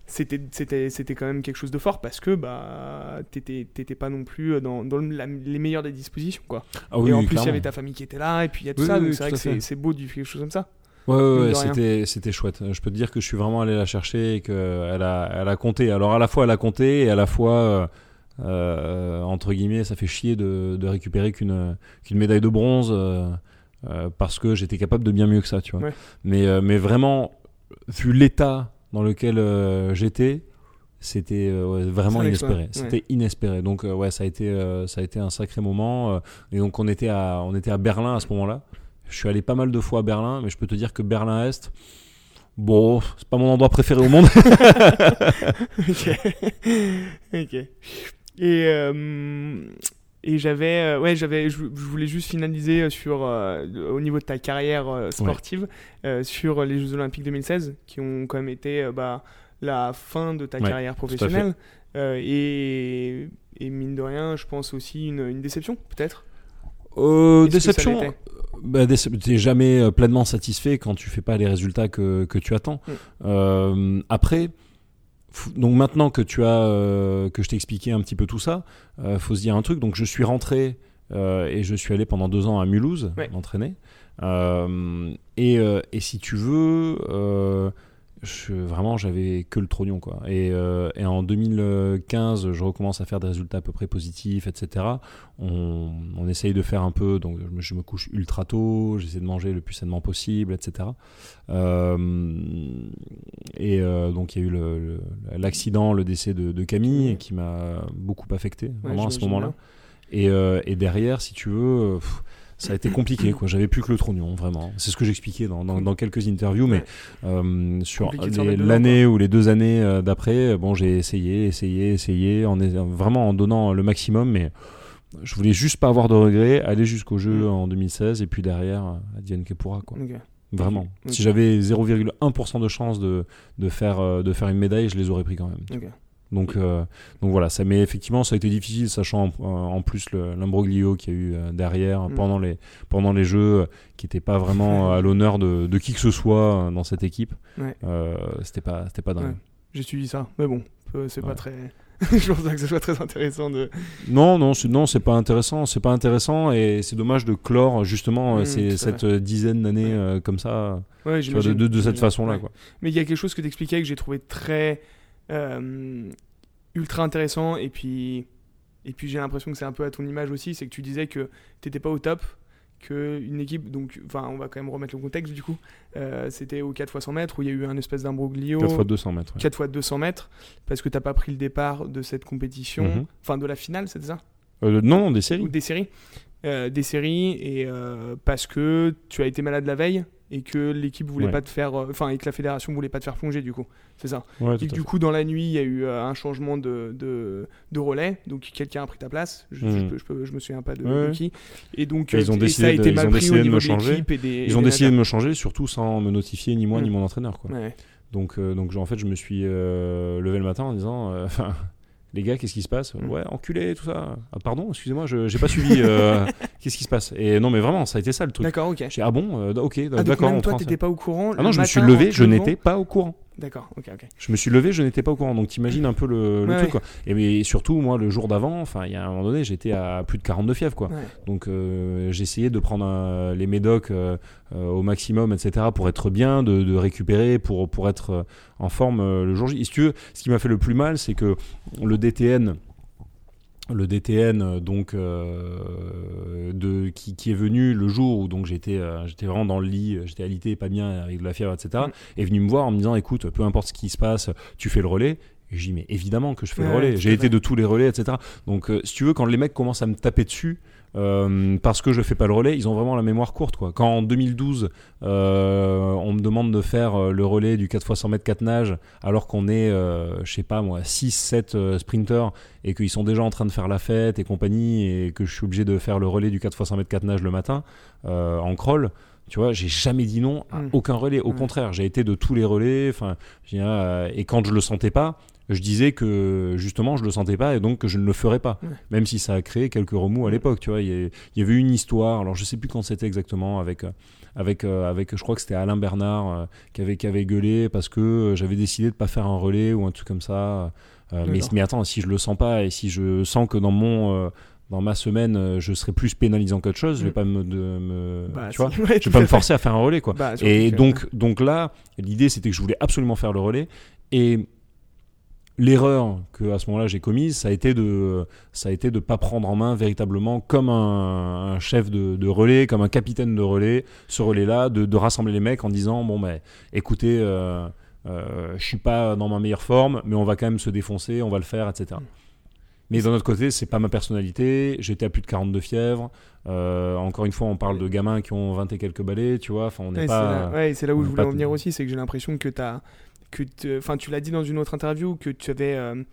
c'était c'était c'était quand même quelque chose de fort parce que bah, t'étais t'étais pas non plus dans, dans la- les meilleures des dispositions, quoi. Ah oui, et en oui, plus, il y avait ta famille qui était là, et puis il y a tout Oui, ça, donc c'est vrai que c'est c'est beau de vivre quelque chose comme ça. Ouais, ouais, c'était, c'était chouette. Je peux te dire que je suis vraiment allé la chercher et qu'elle a, elle a compté. Alors à la fois elle a compté et à la fois, euh, euh, entre guillemets, ça fait chier de, de récupérer qu'une, qu'une médaille de bronze euh, parce que j'étais capable de bien mieux que ça, tu vois. Ouais. Mais, mais vraiment, vu l'état dans lequel euh, j'étais, c'était euh, vraiment inespéré. ouais. C'était inespéré. Donc euh, ouais, ça a été, euh, ça a été un sacré moment. et donc on était à, on était à Berlin à ce moment-là. Je suis allé pas mal de fois à Berlin, mais je peux te dire que Berlin-Est, bon, c'est pas mon endroit préféré au monde. [laughs] ok. [laughs] ok. Et, et j'avais, euh, ouais, j'avais, je, voulais juste finaliser euh, sur, euh, au niveau de ta carrière sportive, sur les Jeux Olympiques 2016, qui ont quand même été bah, la fin de ta Ouais, carrière professionnelle. Et, et mine de rien, je pense aussi une, une déception, peut-être? Euh, déception. Bah, t'es jamais pleinement satisfait quand tu fais pas les résultats que, que tu attends. Mm. Euh, après, donc maintenant que tu as euh, que je t'ai expliqué un petit peu tout ça, euh, faut se dire un truc. Donc je suis rentré euh, et je suis allé pendant deux ans à Mulhouse Ouais. m'entraîner. Euh, et, euh, et si tu veux, euh, je, vraiment j'avais que le trognon quoi. Et, euh, et en 2015, je recommence à faire des résultats à peu près positifs, etc. On, on essaye de faire un peu, donc je me, je me couche ultra tôt, j'essaie de manger le plus sainement possible, etc. Euh, et euh, donc il y a eu le- le- l'accident, le, décès de, de Camille qui m'a beaucoup affecté vraiment à ce moment-là. Et, euh, et derrière, si tu veux, euh, pff, ça a été compliqué. quoi. J'avais plus que le trognon, vraiment. C'est ce que j'expliquais dans, dans, dans quelques interviews, mais euh, sur l'année ou les deux années euh, d'après, euh, bon, j'ai essayé, essayé, essayé, en, vraiment en donnant le maximum, mais je voulais juste pas avoir de regrets, aller jusqu'au jeu Mm. en 2016, et puis derrière, Advienne que pourra, quoi. Vraiment. Si j'avais 0,1% de chance de, de, faire, de faire une médaille, je les aurais pris quand même. Ok. Donc, euh, donc voilà, ça, mais effectivement, ça a été difficile, sachant en, en plus l'imbroglio qu'il y a eu euh, derrière Mm. pendant, les, pendant les jeux, euh, qui n'était pas vraiment [laughs] à l'honneur de, de qui que ce soit euh, dans cette équipe. Ouais. Euh, c'était pas, pas dingue. Ouais. J'ai suivi ça, mais bon, euh, c'est pas très. [laughs] je pense pas que ce soit très intéressant de. Non, non, c'est, non, c'est pas intéressant, c'est pas intéressant, et c'est dommage de clore justement euh, Mm, cette euh, dizaine d'années euh, comme ça, vois, de, de- de cette façon-là, quoi. Mais il y a quelque chose que tu expliquais que j'ai trouvé très euh, ultra intéressant et puis et puis j'ai l'impression que c'est un peu à ton image aussi, c'est que tu disais que t'étais pas au top, que une équipe donc enfin on va quand même remettre le contexte du coup, euh, c'était au 4 x 100 mètres où il y a eu un espèce d'imbroglio 4 fois 200 mètres. ouais. 4 x 200 mètres parce que t'as pas pris le départ de cette compétition, Mhm. enfin de la finale, c'était ça? Euh, non, non, des séries. ou des séries Euh, des séries et euh, parce que tu as été malade la veille et que l'équipe voulait Ouais. pas te faire euh, enfin et que la fédération voulait pas te faire plonger du coup c'est ça Ouais, et que du coup dans la nuit il y a eu euh, un changement de, de, de relais donc quelqu'un a pris ta place je, je, peux- je, peux- je me souviens pas de, Ouais. de qui et donc Et ils ont décidé ça a de- été mal pris au de niveau me changer. l'équipe et des Ils ont décidé de me changer, surtout sans me notifier ni moi ni mon entraîneur. Quoi. Donc, euh, donc en fait, je me suis euh, levé le matin en disant [laughs] Enfin, Les gars, qu'est-ce qui se passe Mm. Ouais, enculé, tout ça. Ah, pardon, excusez-moi, je j'ai pas suivi. euh, [laughs] qu'est-ce qui se passe Et non, mais vraiment, ça a été ça le truc. d'accord ok J'ai dit, ah bon, euh, ok, ah, donc d'accord. même toi t'étais pas au courant Ah non, je me suis levé, je n'étais pas au courant. D'accord, ok, ok. Je me suis levé, je n'étais pas au courant. Donc t'imagines un peu le, le Ouais, truc, quoi. Et mais surtout, moi, le jour d'avant, enfin, il y a un moment donné, j'étais à plus de 42 fièvre, quoi. Ouais. Donc euh, j'ai essayé de prendre euh, les médocs euh, euh, au maximum, etc., pour être bien, de, de récupérer, pour, pour être en forme le jour J. Et si tu veux, ce qui m'a fait le plus mal, c'est que le DTN, le DTN euh, donc euh, de qui, qui est venu le jour où donc j'étais euh, j'étais vraiment dans le lit, j'étais alité, pas bien avec de la fièvre, etc. Mm. est venu me voir en me disant écoute, peu importe ce qui se passe, tu fais le relais. Et dit mais évidemment que je fais Ouais, le relais. J'ai été de tous les relais, etc. Donc euh, si tu veux, quand les mecs commencent à me taper dessus. euh, parce que je fais pas le relais, ils ont vraiment la mémoire courte. Quoi. Quand en 2012, euh, on me demande de faire le relais du 4 x 100 mètres 4 nages, alors qu'on est, euh, je sais pas moi, 6, 7 euh, sprinters et qu'ils sont déjà en train de faire la fête et compagnie, et que je suis obligé de faire le relais du 4 x 100 mètres 4 nages le matin en crawl. Tu vois, j'ai jamais dit non à Mm. aucun relais. Au Mm. contraire, j'ai été de tous les relais. Enfin, je et quand je le sentais pas, je disais que justement je le sentais pas et donc que je ne le ferais pas. Ouais. Même si ça a créé quelques remous à l'époque. Tu vois, il y, y avait une histoire. Alors je sais plus quand c'était exactement avec. euh, avec, euh, avec, je crois que c'était Alain Bernard euh, qui, avait, qui avait gueulé parce que j'avais décidé de pas faire un relais ou un truc comme ça. Euh, mais, mais attends, si je le sens pas et si je sens que dans mon dans ma semaine je serai plus pénalisant qu'autre chose, je vais Mm. pas me, de, me Bah, tu vois, ouais, je vais pas me forcer à faire un relais quoi. Bah, Et donc, donc là, l'idée c'était que je voulais absolument faire le relais. Et l'erreur que à ce moment-là j'ai commise, ça a été de, ça a été de pas prendre en main véritablement comme un, un chef de, de relais, comme un capitaine de relais, ce relais-là, de, de rassembler les mecs en disant bon ben, écoutez, euh, euh, je suis pas dans ma meilleure forme, mais on va quand même se défoncer, on va le faire, etc. Mais d'un autre côté, c'est pas ma personnalité. J'étais à plus de 42 fièvre. Euh, encore une fois, on parle de gamins qui ont 20 et quelques balais, tu vois. Enfin, on n'est Ouais, pas. c'est là, ouais, c'est là où je voulais en venir aussi, c'est que j'ai l'impression que tu as. Que enfin, tu l'as dit dans une autre interview, que tu avais. euh,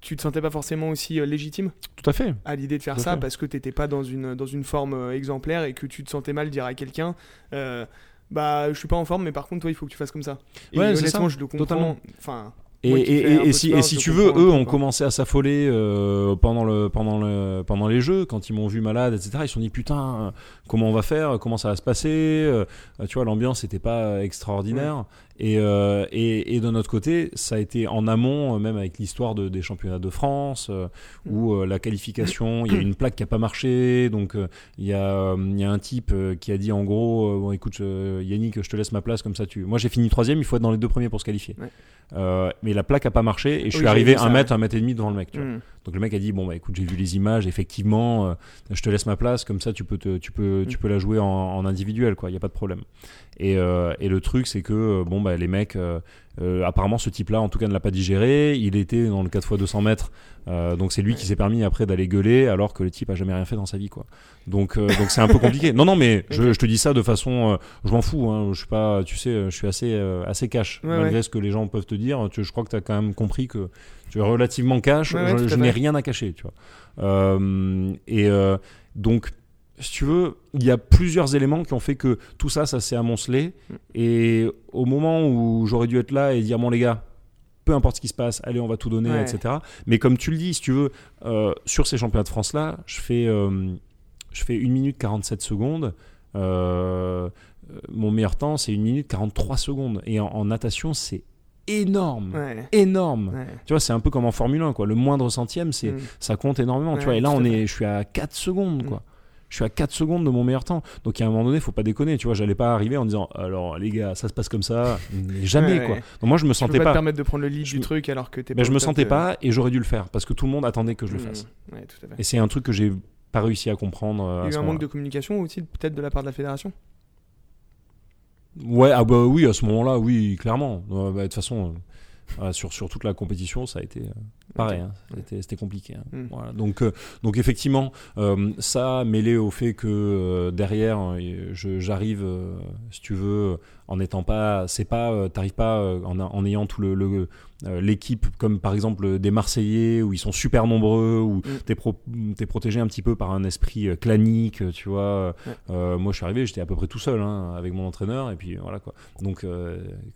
tu te sentais pas forcément aussi euh, légitime Tout à fait. à l'idée de faire ça fait. parce que t'étais pas dans une, dans une forme euh, exemplaire et que tu te sentais mal dire à quelqu'un euh, bah je suis pas en forme mais par contre toi il faut que tu fasses comme ça et Ouais, honnêtement ça. je le comprends Totalement. enfin Et, et- et- et si, et si tu veux, eux ont commencé à s'affoler euh, pendant, le, pendant, le, pendant les jeux, quand ils m'ont vu malade, etc. Ils se sont dit putain, comment on va faire Comment ça va se passer Euh, Tu vois, l'ambiance n'était pas extraordinaire. Et, euh, et, et de notre côté, ça a été en amont, euh, même avec l'histoire de- des championnats de France, euh, où euh, la qualification, il y a une plaque qui n'a pas marché. Donc euh, il y, y a un type qui a dit en gros, bon écoute Yannick, je te laisse ma place comme ça. Tu... Moi j'ai fini troisième, il faut être dans les deux premiers pour se qualifier. Ouais. Mais la plaque a pas marché et je suis arrivé un mètre, un mètre et demi devant le mec. tu vois. hmm. Donc le mec a dit bon bah écoute j'ai vu les images effectivement euh, je te laisse ma place comme ça tu peux te, tu peux tu peux la jouer en, en individuel quoi il y a pas de problème. Et, euh, et le truc c'est que euh, bon bah les mecs euh, euh, apparemment ce type là en tout cas ne l'a pas digéré. Il était dans le 4 x 200 mètres euh, donc c'est lui qui s'est permis après d'aller gueuler alors que le type a jamais rien fait dans sa vie quoi. Donc euh, donc c'est un peu compliqué. Non non mais je, je te dis ça de façon euh, je m'en fous hein, je suis pas tu sais je suis assez euh, assez cash Ouais, malgré ouais. ce que les gens peuvent te dire. Tu, je crois que tu as quand même compris que tu es relativement cash Ouais, je, n'ai rien à cacher tu vois euh, et euh, donc, si tu veux, il y a plusieurs éléments qui ont fait que tout ça, ça s'est amoncelé. Mm. Et au moment où j'aurais dû être là et dire, bon les gars, peu importe ce qui se passe, allez, on va tout donner, Ouais. etc. Mais comme tu le dis, si tu veux, euh, sur ces championnats de France-là, je fais, je fais 1 minute 47 secondes. Mon meilleur temps, c'est 1 minute 43 secondes. Et en, en natation, c'est énorme. ouais, Énorme. ouais. Tu vois, c'est un peu comme en Formule 1, quoi. Le moindre centième, c'est Hmm. ça compte énormément. tu vois, et là, à on est, je suis à 4 secondes, Mm. quoi. Je suis à 4 secondes de mon meilleur temps. Donc, a un moment donné, faut pas déconner. Tu vois, j'allais pas arriver en disant, alors, les gars, ça se passe comme ça. Mais jamais, quoi. Donc, moi, je me tu peux sentais pas, pas. te permettre de prendre le lead Je du truc alors que t'es mais pas je me sentais de- pas et j'aurais dû le faire parce que tout le monde attendait que je le Hmm. fasse. Ouais, tout à fait. Et c'est un truc que j'ai pas réussi à comprendre. euh, Il à y a eu un manque de communication aussi, peut-être de la part de la fédération? Ouais, ah bah oui, à ce moment-là, oui, clairement. Bah, De toute façon, euh, sur, sur toute la compétition, ça a été euh, pareil. Hein. C'était- compliqué. hein. Mm. Voilà. Donc, euh, donc effectivement, euh, ça mêlé au fait que euh, derrière, j'arrive, si tu veux, en n'étant pas, c'est pas, t'arrives pas en, ayant tout le l'équipe comme par exemple des Marseillais où ils sont super nombreux où Mm. t'es pro- protégé un petit peu par un esprit clanique, tu vois. Moi, je suis arrivé, j'étais à peu près tout seul hein, avec mon entraîneur et puis voilà quoi. Donc,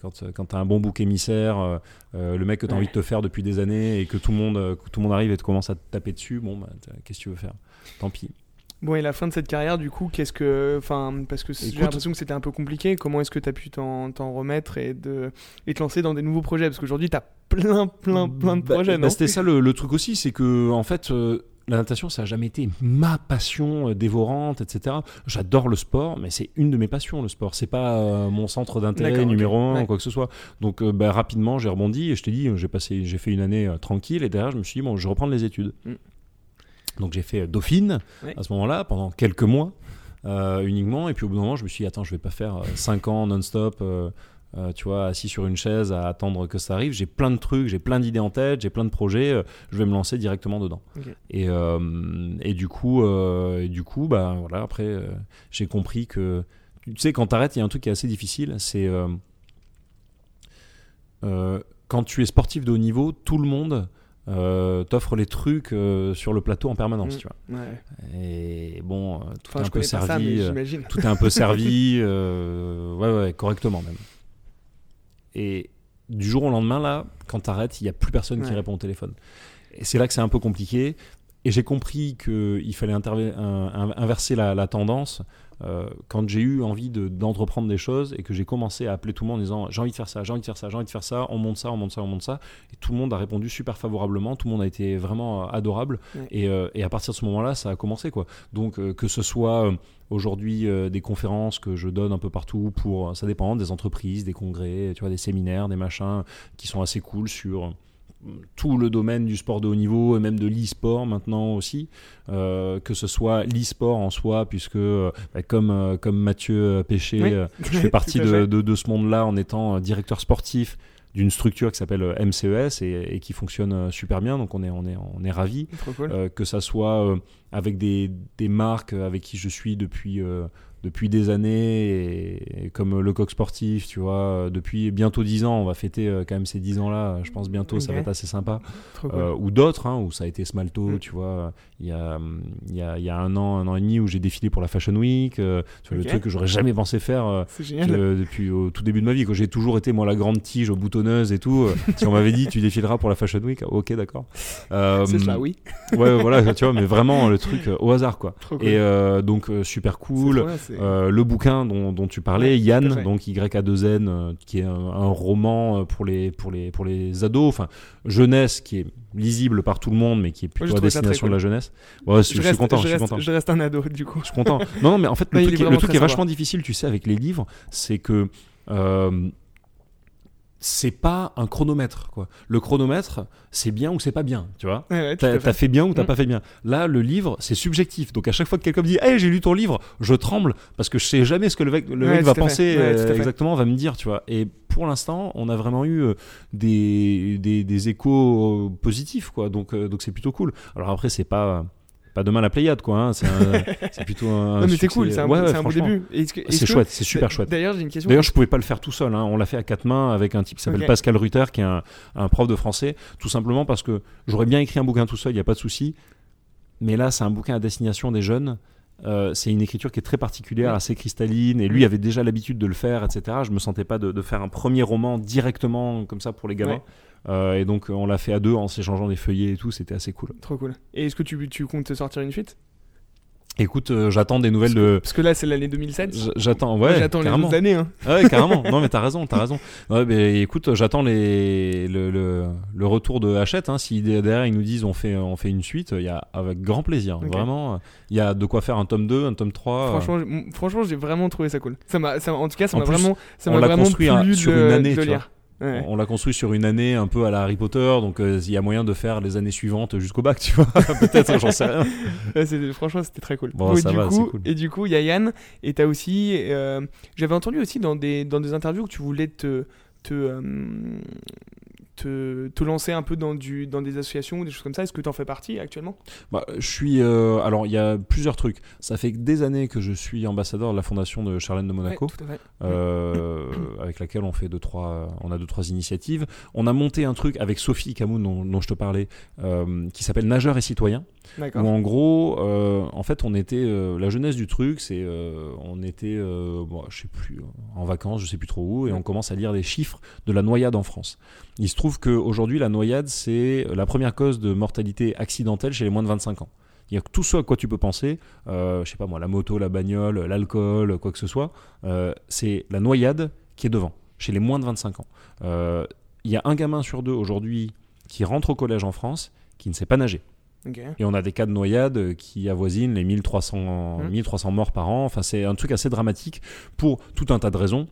quand, quand tu as un bon bouc émissaire, euh, le mec que tu as Ouais. envie de te faire depuis des années et que tout le monde, euh, que tout le monde arrive et te commence à te taper dessus, bon, bah, qu'est-ce que tu veux faire? Tant pis. Bon, et la fin de cette carrière, du coup, qu'est-ce que. Enfin, parce que j'ai l'impression que c'était un peu compliqué. Comment est-ce que tu as pu t'en remettre et, de, et te lancer dans des nouveaux projets? Parce qu'aujourd'hui, tu as plein, plein, plein de Bah, projets, bah, C'était ça le, le truc aussi, c'est que en fait. euh, la natation, ça n'a jamais été ma passion euh, dévorante, etc. J'adore le sport, mais c'est une de mes passions, le sport. C'est pas euh, mon centre d'intérêt numéro un Ouais. ou quoi que ce soit. Donc, euh, bah, rapidement, j'ai rebondi et je t'ai dit, j'ai passé, j'ai fait une année euh, tranquille et derrière, je me suis dit, bon, je vais reprendre les études. Mm. Donc, j'ai fait Dauphine Ouais. à ce moment-là pendant quelques mois uniquement. Et puis, au bout d'un moment, je me suis dit, attends, je vais pas faire 5 ans non-stop. Euh, tu vois, assis sur une chaise à attendre que ça arrive. J'ai plein de trucs, j'ai plein d'idées en tête, j'ai plein de projets. euh, je vais me lancer directement dedans. Et, euh, et du coup, et du coup, bah voilà. Après, j'ai compris que tu sais, quand t'arrêtes, il y a un truc qui est assez difficile. C'est quand tu es sportif de haut niveau, tout le monde euh, t'offre les trucs euh, sur le plateau en permanence, Mm. tu vois. Ouais. Et bon, euh, tout Enfin, est un peu servi. tout est un peu [laughs] servi, ouais, ouais, correctement même. Et du jour au lendemain, là, quand t'arrêtes, il n'y a plus personne qui répond au téléphone. Et c'est là que c'est un peu compliqué. Et j'ai compris qu'il fallait inverser la, la tendance euh, quand j'ai eu envie de- d'entreprendre des choses et que j'ai commencé à appeler tout le monde en disant j'ai envie de faire ça, j'ai envie de faire ça, j'ai envie de faire ça, on monte ça, on monte ça, on monte ça. Et tout le monde a répondu super favorablement, tout le monde a été vraiment euh, adorable. Ouais. Et, euh, et à partir de ce moment-là, ça a commencé. quoi. Donc euh, que ce soit aujourd'hui des conférences que je donne un peu partout pour, ça dépend, des entreprises, des congrès, tu vois, des séminaires, des machins qui sont assez cool sur tout le domaine du sport de haut niveau et même de l'e-sport maintenant aussi, Euh, que ce soit l'e-sport en soi, puisque euh, bah, comme, euh, comme Mathieu Péché, Oui. [laughs] je fais partie de, de- de ce monde-là en étant directeur sportif d'une structure qui s'appelle MCES et, et qui fonctionne super bien, donc on est, on est, on est ravis. Cool. Euh, que ça soit euh, avec des, des marques avec qui je suis depuis, euh, depuis des années, et, et comme le coq sportif, tu vois, euh, depuis bientôt 10 ans, on va fêter euh, quand même ces 10 ans-là, je pense bientôt, ça va être assez sympa. Cool. Euh, ou d'autres, hein, où ça a été Smalto, Mm. tu vois, il y a, y, a, y a un an, un an et demi où j'ai défilé pour la Fashion Week, euh, tu vois, Ok. le truc que j'aurais jamais pensé faire. que- depuis au tout début de ma vie. Quand j'ai toujours été moi la grande tige boutonneuse et tout. si on m'avait dit tu défileras pour la Fashion Week, ok d'accord. C'est cela, oui. Ouais voilà tu vois mais vraiment le truc au hasard quoi. Trop cool. Et donc super cool. Euh, le bouquin dont, dont tu parlais, Ouais, Yann, donc Y-A-2-N, euh, qui est un, un roman euh, pour les, pour, les, pour les ados, enfin jeunesse qui est lisible par tout le monde, mais qui est plutôt à destination de la jeunesse. Ouais, je, je suis content, je, je suis reste- content. je reste un ado, du coup. Je suis content. Non, non, mais en [laughs] fait, le truc, est qui- le truc est vachement difficile, tu sais, avec les livres, c'est que euh, c'est pas un chronomètre. Quoi. Le chronomètre, c'est bien ou c'est pas bien, tu vois. Ouais, ouais, tout T'as fait. fait bien ou t'as Mm. pas fait bien. Là, le livre, c'est subjectif. Donc à chaque fois que quelqu'un me dit Hey, j'ai lu ton livre, je tremble parce que je sais jamais ce que le mec, le Ouais, mec va penser euh, exactement, va me dire, tu vois. Et pour l'instant, on a vraiment eu euh, des, des, des échos euh, positifs, quoi. Donc euh, donc c'est plutôt cool. Alors après, c'est pas pas demain la Pléiade, quoi. hein. C'est un- [laughs] plutôt un. Non, mais c'est cool, c'est un, Ouais, ouais, c'est un beau début. C'est chouette, c'est super chouette. D'ailleurs, j'ai une question. D'ailleurs, je pouvais pas le faire tout seul. hein. On l'a fait à quatre mains avec un type qui s'appelle. Pascal Ruther, qui est un, un prof de français, tout simplement parce que j'aurais bien écrit un bouquin tout seul, il n'y a pas de souci. Mais là, c'est un bouquin à destination des jeunes. Euh, c'est une écriture qui est très particulière, Ouais. assez cristalline, et lui avait déjà l'habitude de le faire, etc. Je me sentais pas de, de faire un premier roman directement comme ça pour les gamins. Euh, et donc, on l'a fait à deux en s'échangeant des feuillets et tout, c'était assez cool. Trop cool. Et est-ce que tu, tu comptes te sortir une suite Écoute, euh, j'attends des nouvelles de. Parce que là, c'est l'année 2007. J- J'attends, ouais, J'attends les autres années. Hein. Ah Ouais, carrément. [laughs] Non, mais t'as raison, t'as raison. Ouais, mais écoute, j'attends les, le, le, le retour de Hachette. Hein. Si derrière ils nous disent on fait, on fait une suite, il y a avec grand plaisir. Vraiment, il y a de quoi faire un tome 2, un tome 3. Franchement, j'ai- m- franchement, j'ai vraiment trouvé ça cool. Ça m'a, en tout cas, ça m'a vraiment, ça on m'a l'a vraiment construit plu un- de, sur une année, de tu lire. Ouais. On l'a construit sur une année un peu à la Harry Potter, donc euh, il y a moyen de faire les années suivantes jusqu'au bac, tu vois. [laughs] Peut-être, j'en sais rien. [laughs] Ouais, franchement, c'était très cool. Bon, et, ça du va, coup, c'est cool. et du coup, il y a Yann, et t'as aussi. euh, J'avais entendu aussi dans des, dans des interviews que tu voulais te. te euh, te, te lancer un peu dans, du, dans des associations ou des choses comme ça? Est-ce que tu en fais partie actuellement? Bah, je suis. euh, alors, il y a plusieurs trucs. Ça fait des années que je suis ambassadeur de la fondation de Charlène de Monaco. Ouais, euh, avec laquelle on fait deux trois, on a deux trois initiatives. On a monté un truc avec Sophie Camoun dont, dont je te parlais, euh, qui s'appelle Nageurs et citoyens. Où en gros, en fait, on était la jeunesse du truc, c'est on était, bon, je sais plus, en vacances, je sais plus trop où, et on commence à lire les chiffres de la noyade en France. Il se trouve qu'aujourd'hui, la noyade, c'est la première cause de mortalité accidentelle chez les moins de 25 ans. Il y a tout ce à quoi tu peux penser, euh, je sais pas moi, la moto, la bagnole, l'alcool, quoi que ce soit. euh, c'est la noyade qui est devant, chez les moins de 25 ans. Euh, Il y a un gamin sur deux aujourd'hui qui rentre au collège en France qui ne sait pas nager. Et on a des cas de noyade qui avoisinent les 1300, Mhm. 1300 morts par an. Enfin, c'est un truc assez dramatique pour tout un tas de raisons.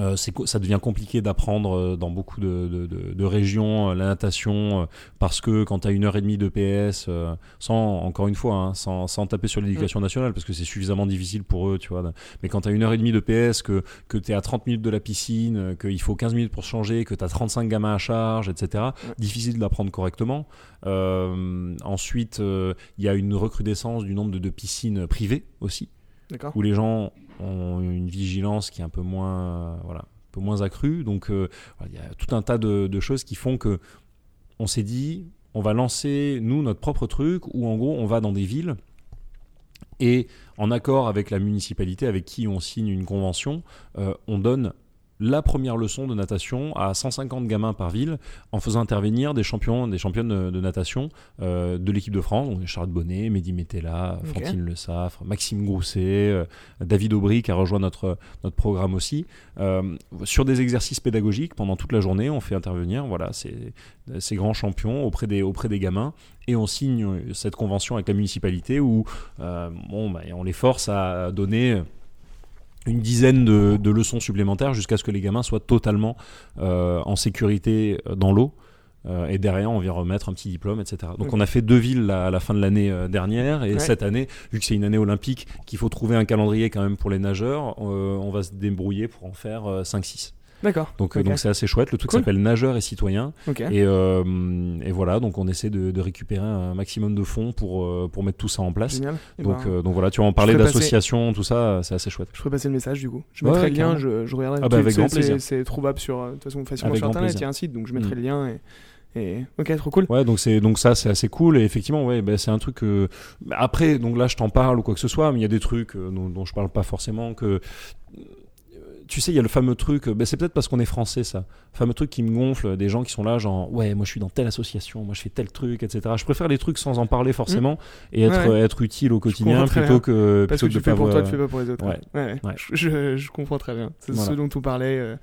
Euh, ça devient compliqué d'apprendre euh, dans beaucoup de, de- de- de régions euh, la natation euh, parce que quand tu as une heure et demie de PS, euh, sans encore une fois, hein, sans, sans taper sur l'éducation nationale parce que c'est suffisamment difficile pour eux, tu vois. Mais quand tu as une heure et demie de PS, que, que tu es à 30 minutes de la piscine, qu'il faut 15 minutes pour changer, que tu as 35 gamins à charge, etc., difficile de l'apprendre correctement. Euh, ensuite, euh, il y a une recrudescence du nombre de, piscines privées aussi. Où les gens ont une vigilance qui est un peu moins, voilà, un peu moins accrue. Donc, euh, il y a tout un tas de, de choses qui font que on s'est dit, on va lancer nous notre propre truc, où en gros, on va dans des villes et en accord avec la municipalité avec qui on signe une convention, euh, on donne la première leçon de natation à 150 gamins par ville en faisant intervenir des champions, des championnes de, natation euh, de l'équipe de France, donc Charles Bonnet, Mehdi Metella. Fantine Le Saffre, Maxime Grousset, euh, David Aubry qui a rejoint notre, notre programme aussi. Euh, sur des exercices pédagogiques pendant toute la journée, on fait intervenir voilà, ces, ces grands champions auprès des, auprès des gamins et on signe cette convention avec la municipalité où bon, bah, on les force à donner une dizaine de, de leçons supplémentaires jusqu'à ce que les gamins soient totalement euh, en sécurité euh, dans l'eau. Euh, et derrière, on vient remettre un petit diplôme, etc. Donc, on a fait deux villes là, à la fin de l'année euh, dernière. Et Ouais. cette année, vu que c'est une année olympique, qu'il faut trouver un calendrier quand même pour les nageurs, on va se débrouiller pour en faire euh, 5-6. D'accord. Donc, euh, donc c'est assez chouette. Le truc Cool. s'appelle Nageurs et Citoyens. Et, euh, et voilà, donc on essaie de, de récupérer un maximum de fonds pour, euh, pour mettre tout ça en place. Génial. Eh Donc, ben, donc voilà, tu vas en passer- d'associations, tout ça, c'est assez chouette. Je ferai passer le message du coup. Je Ouais, mettrai le lien, je, je regarderai. Ah bah, avec c'est- grand plaisir. C'est trouvable sur, de toute façon facilement Avec sur internet, il y a un site, donc je mettrai Mm. le lien et, et ok, trop cool. Ouais, donc c'est donc ça c'est assez cool et effectivement ouais, bah, c'est un truc que bah, après donc là je t'en parle ou quoi que ce soit, mais il y a des trucs euh, dont, dont je parle pas forcément que tu sais, il y a le fameux truc, euh, bah, c'est peut-être parce qu'on est français ça, le fameux truc qui me gonfle, des gens qui sont là genre ouais moi je suis dans telle association, moi je fais tel truc, etc. Je préfère les trucs sans en parler forcément et être, Mmh. Ouais, ouais. être utile au quotidien plutôt que Parce que plutôt tu de fais pour pas toi, voir- tu fais pas pour les autres. Ouais. Ouais. Je, je- comprends très bien. C'est Voilà. ce dont on parlait, euh,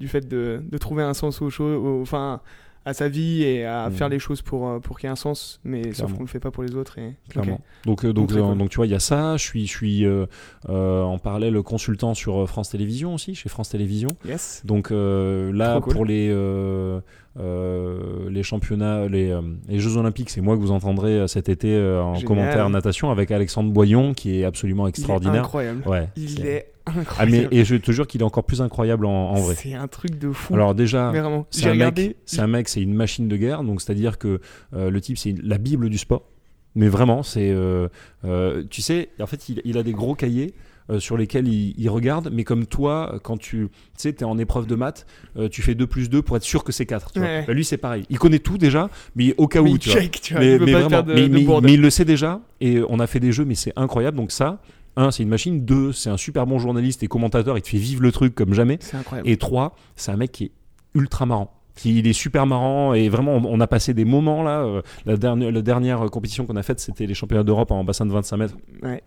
du fait de, de trouver un sens aux choses, au- enfin à sa vie et à Mm. faire les choses pour, euh, pour qu'il y ait un sens, mais sauf Clairement. qu'on le fait pas pour les autres. Et... Clairement. Donc, euh, donc, euh, cool. donc tu vois, il y a ça. Je suis, je suis euh, en parallèle consultant sur France Télévisions aussi, chez France Télévisions. Yes. Donc là, cool. pour les, euh, les championnats, les, euh, les Jeux Olympiques, c'est moi que vous entendrez euh, cet été en Génial. commentaire natation avec Alexandre Boyon, qui est absolument Il est extraordinaire. incroyable. Ouais. Il est Ah, mais, et je te jure qu'il est encore plus incroyable en, en vrai. C'est un truc de fou. Alors déjà, c'est un, regardé. mec, c'est un mec, c'est une machine de guerre. Donc c'est-à-dire que le type, c'est la bible du sport. Mais vraiment, c'est, tu sais, en fait, il, il a des gros cahiers. Euh, sur lesquels il, il regarde, mais comme toi, quand tu sais, es en épreuve de maths, euh, tu fais 2 plus 2 pour être sûr que c'est 4. tu vois. Ouais. Bah, lui, c'est pareil. Il connaît tout déjà, mais au cas Mais où, il tu vois. check, tu vois. Mais, il mais de, mais, de il le sait déjà, et on a fait des jeux, mais c'est incroyable. Donc ça, un, c'est une machine. Deux, c'est un super bon journaliste et commentateur. Il te fait vivre le truc comme jamais. C'est incroyable. Et trois, c'est un mec qui est ultra marrant. Qui- Il est super marrant et vraiment on, on a passé des moments là. euh, la, dernière, la dernière compétition qu'on a faite c'était les championnats d'Europe en bassin de 25 mètres Ouais.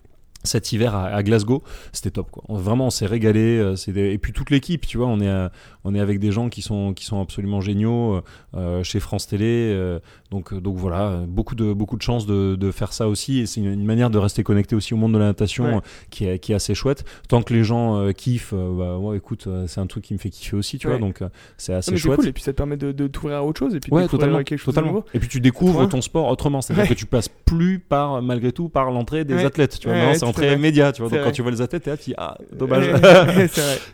Cet hiver à, Glasgow. C'était top quoi. Vraiment on s'est régalé. euh, des- Et puis toute l'équipe, tu vois, on est, à- on est avec des gens qui sont, qui sont absolument géniaux euh, euh, chez France Télé. euh, donc, donc voilà, euh, beaucoup de, beaucoup de chance de, de faire ça aussi. Et c'est une, une manière de rester connecté aussi au monde de la natation Ouais. euh, qui, est, qui est assez chouette. Tant que les gens euh, kiffent, euh, bah, ouais, écoute, euh, c'est un truc qui me fait kiffer aussi, tu Ouais. vois. Donc euh, c'est Non, assez c'est chouette. cool et puis ça te permet de, de t'ouvrir à autre chose et puis Ouais, totalement, quelque chose totalement. de. Et puis tu découvres ton sport autrement, c'est-à-dire que tu passes plus par malgré tout par l'entrée des athlètes, tu vois. Ouais, Maintenant, ouais, c'est tout à entrée fait. média, tu vois. Donc quand tu vois les athlètes, t'es là, tu dis ah dommage. [laughs] [laughs] Vrai.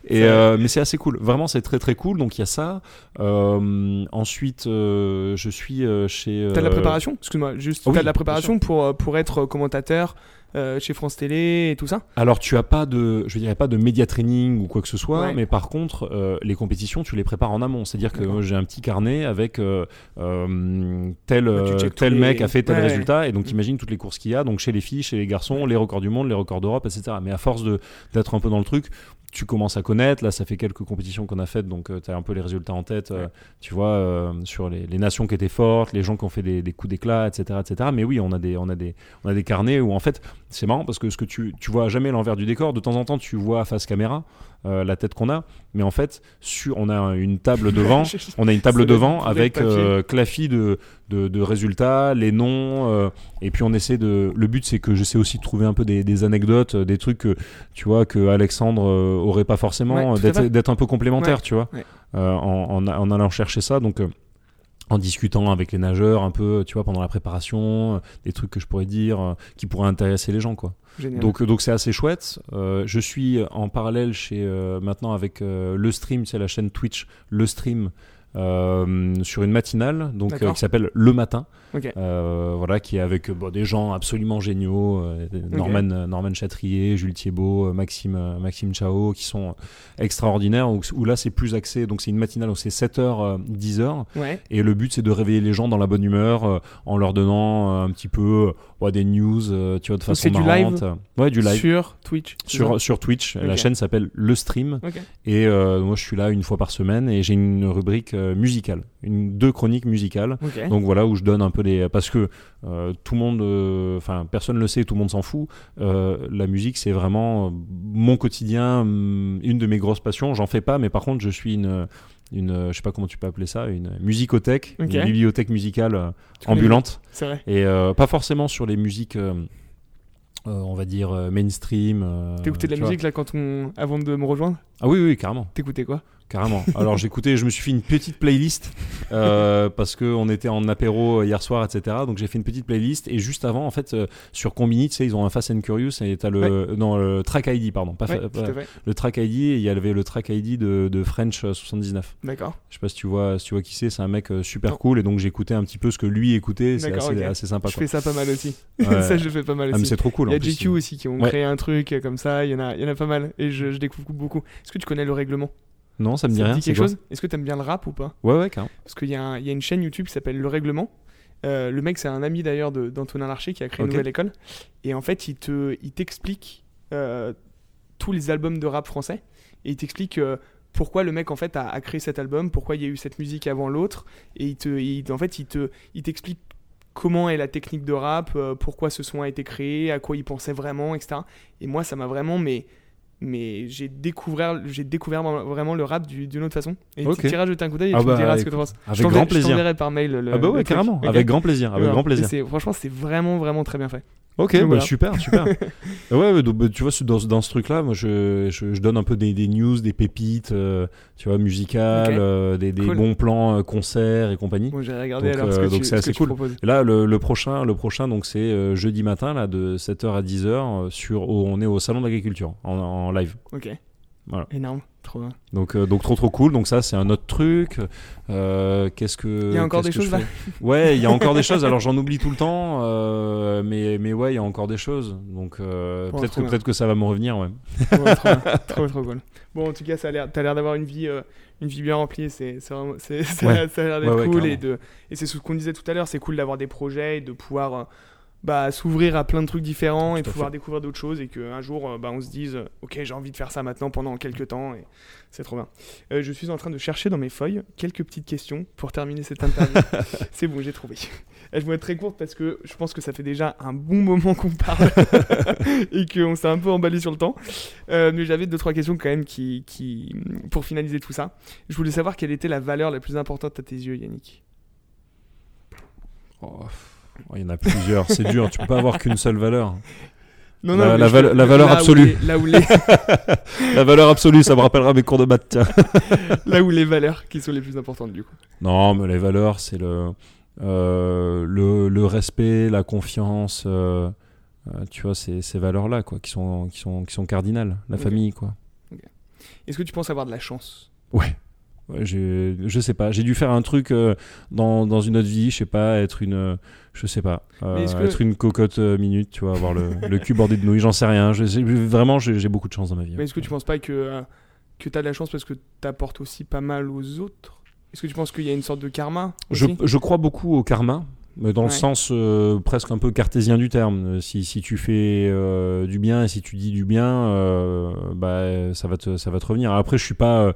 Et euh, mais c'est assez cool, vraiment c'est très très cool. Donc il y a ça. Euh, ensuite, euh, je suis chez. T'as de la préparation? Excuse-moi, juste oui, t'as de la préparation pour, pour être commentateur euh, chez France Télé et tout ça Alors tu as pas de, je dirais pas de média training ou quoi que ce soit, Ouais. mais par contre euh, les compétitions tu les prépares en amont. C'est-à-dire que moi, j'ai un petit carnet avec euh, tel Bah, tel mec les- a fait tel Ouais, résultat et donc Mm. t'imagines toutes les courses qu'il y a donc chez les filles, chez les garçons, les records du monde, les records d'Europe, etc. Mais à force de d'être un peu dans le truc. Tu commences à connaître, là ça fait quelques compétitions qu'on a faites, donc tu as un peu les résultats en tête, euh, Ouais. tu vois, euh, sur les, les nations qui étaient fortes, les gens qui ont fait des, des coups d'éclat, etc., etc. Mais oui, on a des, on a des, on a des carnets où en fait c'est marrant parce que ce que tu, tu vois jamais l'envers du décor. De temps en temps, tu vois face caméra euh, la tête qu'on a, mais en fait, sur, on a une table devant. [laughs] On a une table devant avec euh, clafis de, de, de résultats, les noms, euh, et puis on essaie de. Le but, c'est que j'essaie aussi de trouver un peu des, des anecdotes, euh, des trucs que tu vois que Alexandre aurait pas forcément, Ouais, d'être un peu complémentaire, Ouais, tu vois, ouais. en, en, en allant chercher ça. Donc. en discutant avec les nageurs un peu, tu vois, pendant la préparation, euh, des trucs que je pourrais dire, euh, qui pourraient intéresser les gens, quoi. Donc, donc c'est assez chouette. Euh, je suis en parallèle chez euh, maintenant avec euh, le stream, c'est la chaîne Twitch, le stream sur une matinale, donc euh, qui s'appelle Le Matin. Euh, voilà, qui est avec euh, bon, des gens absolument géniaux, euh, Norman, Norman Chatrier, Jules Thiebaud, euh, Maxime, euh, Maxime Chao, qui sont extraordinaires. Où, où là, c'est plus axé, donc c'est une matinale, donc c'est 7h, 10h. Ouais. Et le but, c'est de réveiller les gens dans la bonne humeur euh, en leur donnant euh, un petit peu euh, ouais, des news, euh, tu vois, de façon c'est du live marrante. Ouais, du live. Sur Twitch. Sur, sur Twitch, la chaîne s'appelle Le Stream et euh, moi je suis là une fois par semaine et j'ai une rubrique euh, musicale, une, deux chroniques musicales. Donc voilà où je donne un peu les parce que euh, tout le monde, euh, enfin personne le sait, tout le monde s'en fout. Euh, la musique c'est vraiment euh, mon quotidien, hum, une de mes grosses passions. J'en fais pas, mais par contre je suis une une, euh, je sais pas comment tu peux appeler ça, une musicothèque, une bibliothèque musicale euh, ambulante. C'est vrai. Et euh, pas forcément sur les musiques, euh, euh, on va dire, euh, mainstream. euh, T'écoutais de la vois. musique là quand on avant de me rejoindre? Ah oui, oui, carrément. T'écoutais quoi? Carrément. Alors j'écoutais, je me suis fait une petite playlist euh, parce qu'on était en apéro hier soir, etc. Donc j'ai fait une petite playlist et juste avant, en fait, euh, sur Combini, tu sais, ils ont un Fast and Curious et t'as le, non, le Track ID, pardon, pas, Ouais, pas- le Track ID. et Il y avait le Track ID de, de French euh, 79. D'accord. Je sais pas si tu vois, si tu vois qui c'est. C'est un mec euh, super Non. cool et donc j'écoutais un petit peu ce que lui écoutait. C'est assez, ok. assez sympa. Je Quoi. fais ça pas mal aussi. Ouais. [laughs] ça, je fais pas mal Ah, mais aussi. c'est trop cool. Il y a. GQ aussi qui ont Ouais. créé un truc euh, comme ça. Il y en a, il y en a pas mal et je, je découvre beaucoup. Est-ce que tu connais le règlement? Non, ça me dit Ça rien. dit quelque chose? Est-ce que t'aimes bien le rap ou pas? Ouais, ouais, carrément. Parce qu'il y, a y une chaîne YouTube qui s'appelle Le Règlement. Euh, le mec, c'est un ami d'ailleurs d'Antonin Larcher qui a créé une nouvelle école. Et en fait, il te, il t'explique euh, tous les albums de rap français. Et il t'explique euh, pourquoi le mec en fait a, a créé cet album, pourquoi il y a eu cette musique avant l'autre. Et il te, il- en fait, il te, il t'explique comment est la technique de rap, pourquoi ce son a été créé, à quoi il pensait vraiment, etc. Et moi, ça m'a vraiment, mais mais j'ai découvert, j'ai découvert vraiment le rap du- d'une autre façon. Et Ok. tu iras jeter un coup d'œil et Ah tu bah, me diras ce que tu penses. avec Je grand Je plaisir. t'enverrai par mail le. Ah bah ouais, carrément. Avec grand plaisir. Avec grand Franchement, c'est vraiment, vraiment très bien fait. Ok, bah, voilà. super, super. [laughs] ouais, donc, bah, tu vois, dans, dans ce truc-là, moi, je, je, je donne un peu des, des news, des pépites, euh, tu vois, musicales, euh, des, des Cool. bons plans euh, concerts et compagnie. Bon, j'ai regardé Donc, alors ce que donc c'est ce assez cool. Et là, le, le prochain, le prochain, donc c'est jeudi matin, là, de 7h à 10h, euh, sur, au- on est au salon d'agriculture en, en live. Ok. Voilà. Énorme. Trop bien. Donc, euh, donc trop trop cool. Donc ça, c'est un autre truc. Euh, qu'est-ce que Il y a encore des choses, là Ouais, il y a encore des [laughs] choses. Alors j'en oublie tout le temps, euh, mais mais ouais, il y a encore des choses. Donc peut-être que peut-être que ça va me revenir. Ouais. Ouais, trop, [laughs] trop, trop cool. Bon, en tout cas, ça a l'air, t'as l'air d'avoir une vie, une vie bien remplie. C'est, c'est vraiment, c'est, [laughs] ça, ça a l'air d'être cool et de, et c'est ce qu'on disait tout à l'heure. C'est cool d'avoir des projets et de pouvoir, bah, s'ouvrir à plein de trucs différents et Tout pouvoir fait. découvrir d'autres choses et qu'un jour, euh, bah, on se dise, euh, ok, j'ai envie de faire ça maintenant pendant quelques temps et c'est trop bien. Euh, je suis en train de chercher dans mes feuilles quelques petites questions pour terminer cette interview. [laughs] c'est bon, j'ai trouvé. Elles vont être très courtes parce que je pense que ça fait déjà un bon moment qu'on parle [laughs] et qu'on s'est un peu emballé sur le temps. Euh, mais j'avais deux trois questions quand même qui, qui, pour finaliser tout ça. Je voulais savoir quelle était la valeur la plus importante à tes yeux, Yannick? Oh, Il y en a plusieurs. c'est dur. Tu peux pas avoir qu'une seule valeur. Non, La- mais la val- la valeur là où absolue. les- là, où les, [laughs] [laughs] La valeur absolue, ça me rappellera mes cours de maths. tiens. [laughs] là où les valeurs qui sont les plus importantes du coup. Non, mais les valeurs, c'est le, euh, le, le respect, la confiance, euh, euh, tu vois, ces, ces valeurs-là, quoi, qui sont, qui sont, qui sont cardinales. La famille, quoi. Est-ce que tu penses avoir de la chance? Ouais. Ouais, je sais pas, j'ai dû faire un truc euh, dans, dans une autre vie, je sais pas, être une, euh, je sais pas, euh, que- être une cocotte minute, tu vois, avoir le, [laughs] le cul bordé de nouilles, j'en sais rien. Je vraiment, j'ai beaucoup de chance dans ma vie. Mais est-ce que tu penses pas que, que tu as de la chance parce que tu apportes aussi pas mal aux autres? Est-ce que tu penses qu'il y a une sorte de karma je, crois beaucoup au karma, mais dans le sens presque un peu cartésien du terme. Si, si tu fais du bien et si tu dis du bien, bah, ça, va te, ça va te revenir. Après, je suis pas,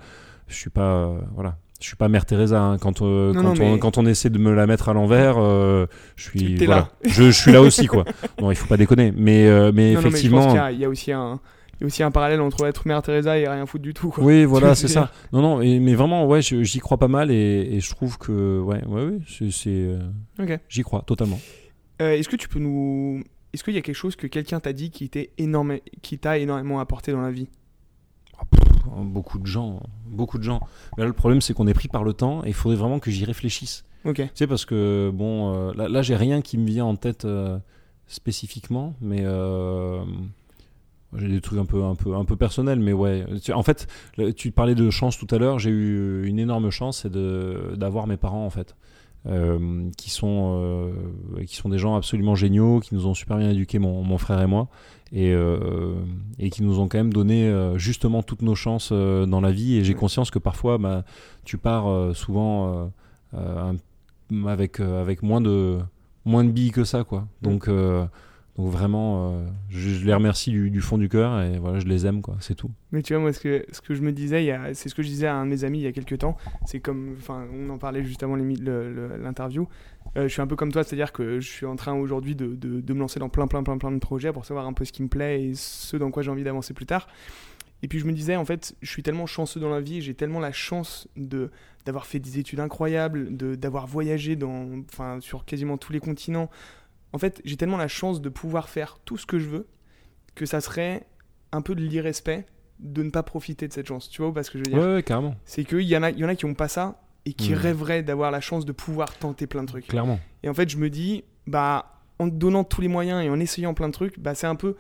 je suis pas, euh, voilà. Je suis pas Mère Teresa. hein. Quand, euh, Non, quand, non, on, mais- quand on essaie de me la mettre à l'envers, euh, je suis. Voilà. là. je, je suis là aussi, quoi. Non, il faut pas déconner. Mais, euh, mais Non, mais effectivement. qu'il y a- il y, a aussi un. Il y a aussi un parallèle entre être Mère Teresa et rien foutre du tout. Quoi. Oui, voilà, c'est ça. Non, non, et- mais vraiment, ouais, j'y crois pas mal et, et je trouve que, ouais, ouais, ouais, c'est, euh, Ok. j'y crois totalement. Euh, Est-ce que tu peux nous. Est-ce qu'il y a quelque chose que quelqu'un t'a dit qui t'est énorme... qui t'a énormément apporté dans la vie? Beaucoup de gens, beaucoup de gens. Mais là, le problème, c'est qu'on est pris par le temps et il faudrait vraiment que j'y réfléchisse. Ok. Tu sais, parce que, bon, euh, là, là, j'ai rien qui me vient en tête euh, spécifiquement, mais euh, j'ai des trucs un peu, un, peu, un peu personnels, mais ouais. En fait, tu parlais de chance tout à l'heure, j'ai eu une énorme chance, c'est d'avoir mes parents, en fait. Euh, qui sont euh, qui sont des gens absolument géniaux qui nous ont super bien éduqués mon, mon frère et moi et, euh, et qui nous ont quand même donné justement toutes nos chances dans la vie. Et j'ai conscience que parfois bah, tu pars souvent un- avec avec moins de moins de billes que ça quoi. Donc euh, donc vraiment euh, je, les remercie du, fond du cœur et voilà je les aime quoi c'est tout Mais tu vois, moi, ce que, ce que je me disais, c'est ce que je disais à un de mes amis il y a quelques temps. C'est comme, enfin, on en parlait juste avant l'interview. Euh, je suis un peu comme toi, c'est-à-dire que je suis en train aujourd'hui de, de- me lancer dans plein, plein, plein, plein de projets pour savoir un peu ce qui me plaît et ce dans quoi j'ai envie d'avancer plus tard. Et puis je me disais, en fait, je suis tellement chanceux dans la vie, j'ai tellement la chance de d'avoir fait des études incroyables, d'avoir voyagé dans, sur quasiment tous les continents. En fait, j'ai tellement la chance de pouvoir faire tout ce que je veux que ça serait un peu de l'irrespect de ne pas profiter de cette chance. Tu vois parce que je veux dire ouais, ouais, carrément C'est qu'il y en a, il y en a qui ont pas ça et qui Mm. rêveraient d'avoir la chance de pouvoir tenter plein de trucs. clairement Et en fait, je me dis, bah, en te donnant tous les moyens et en essayant plein de trucs, bah, c'est un peu.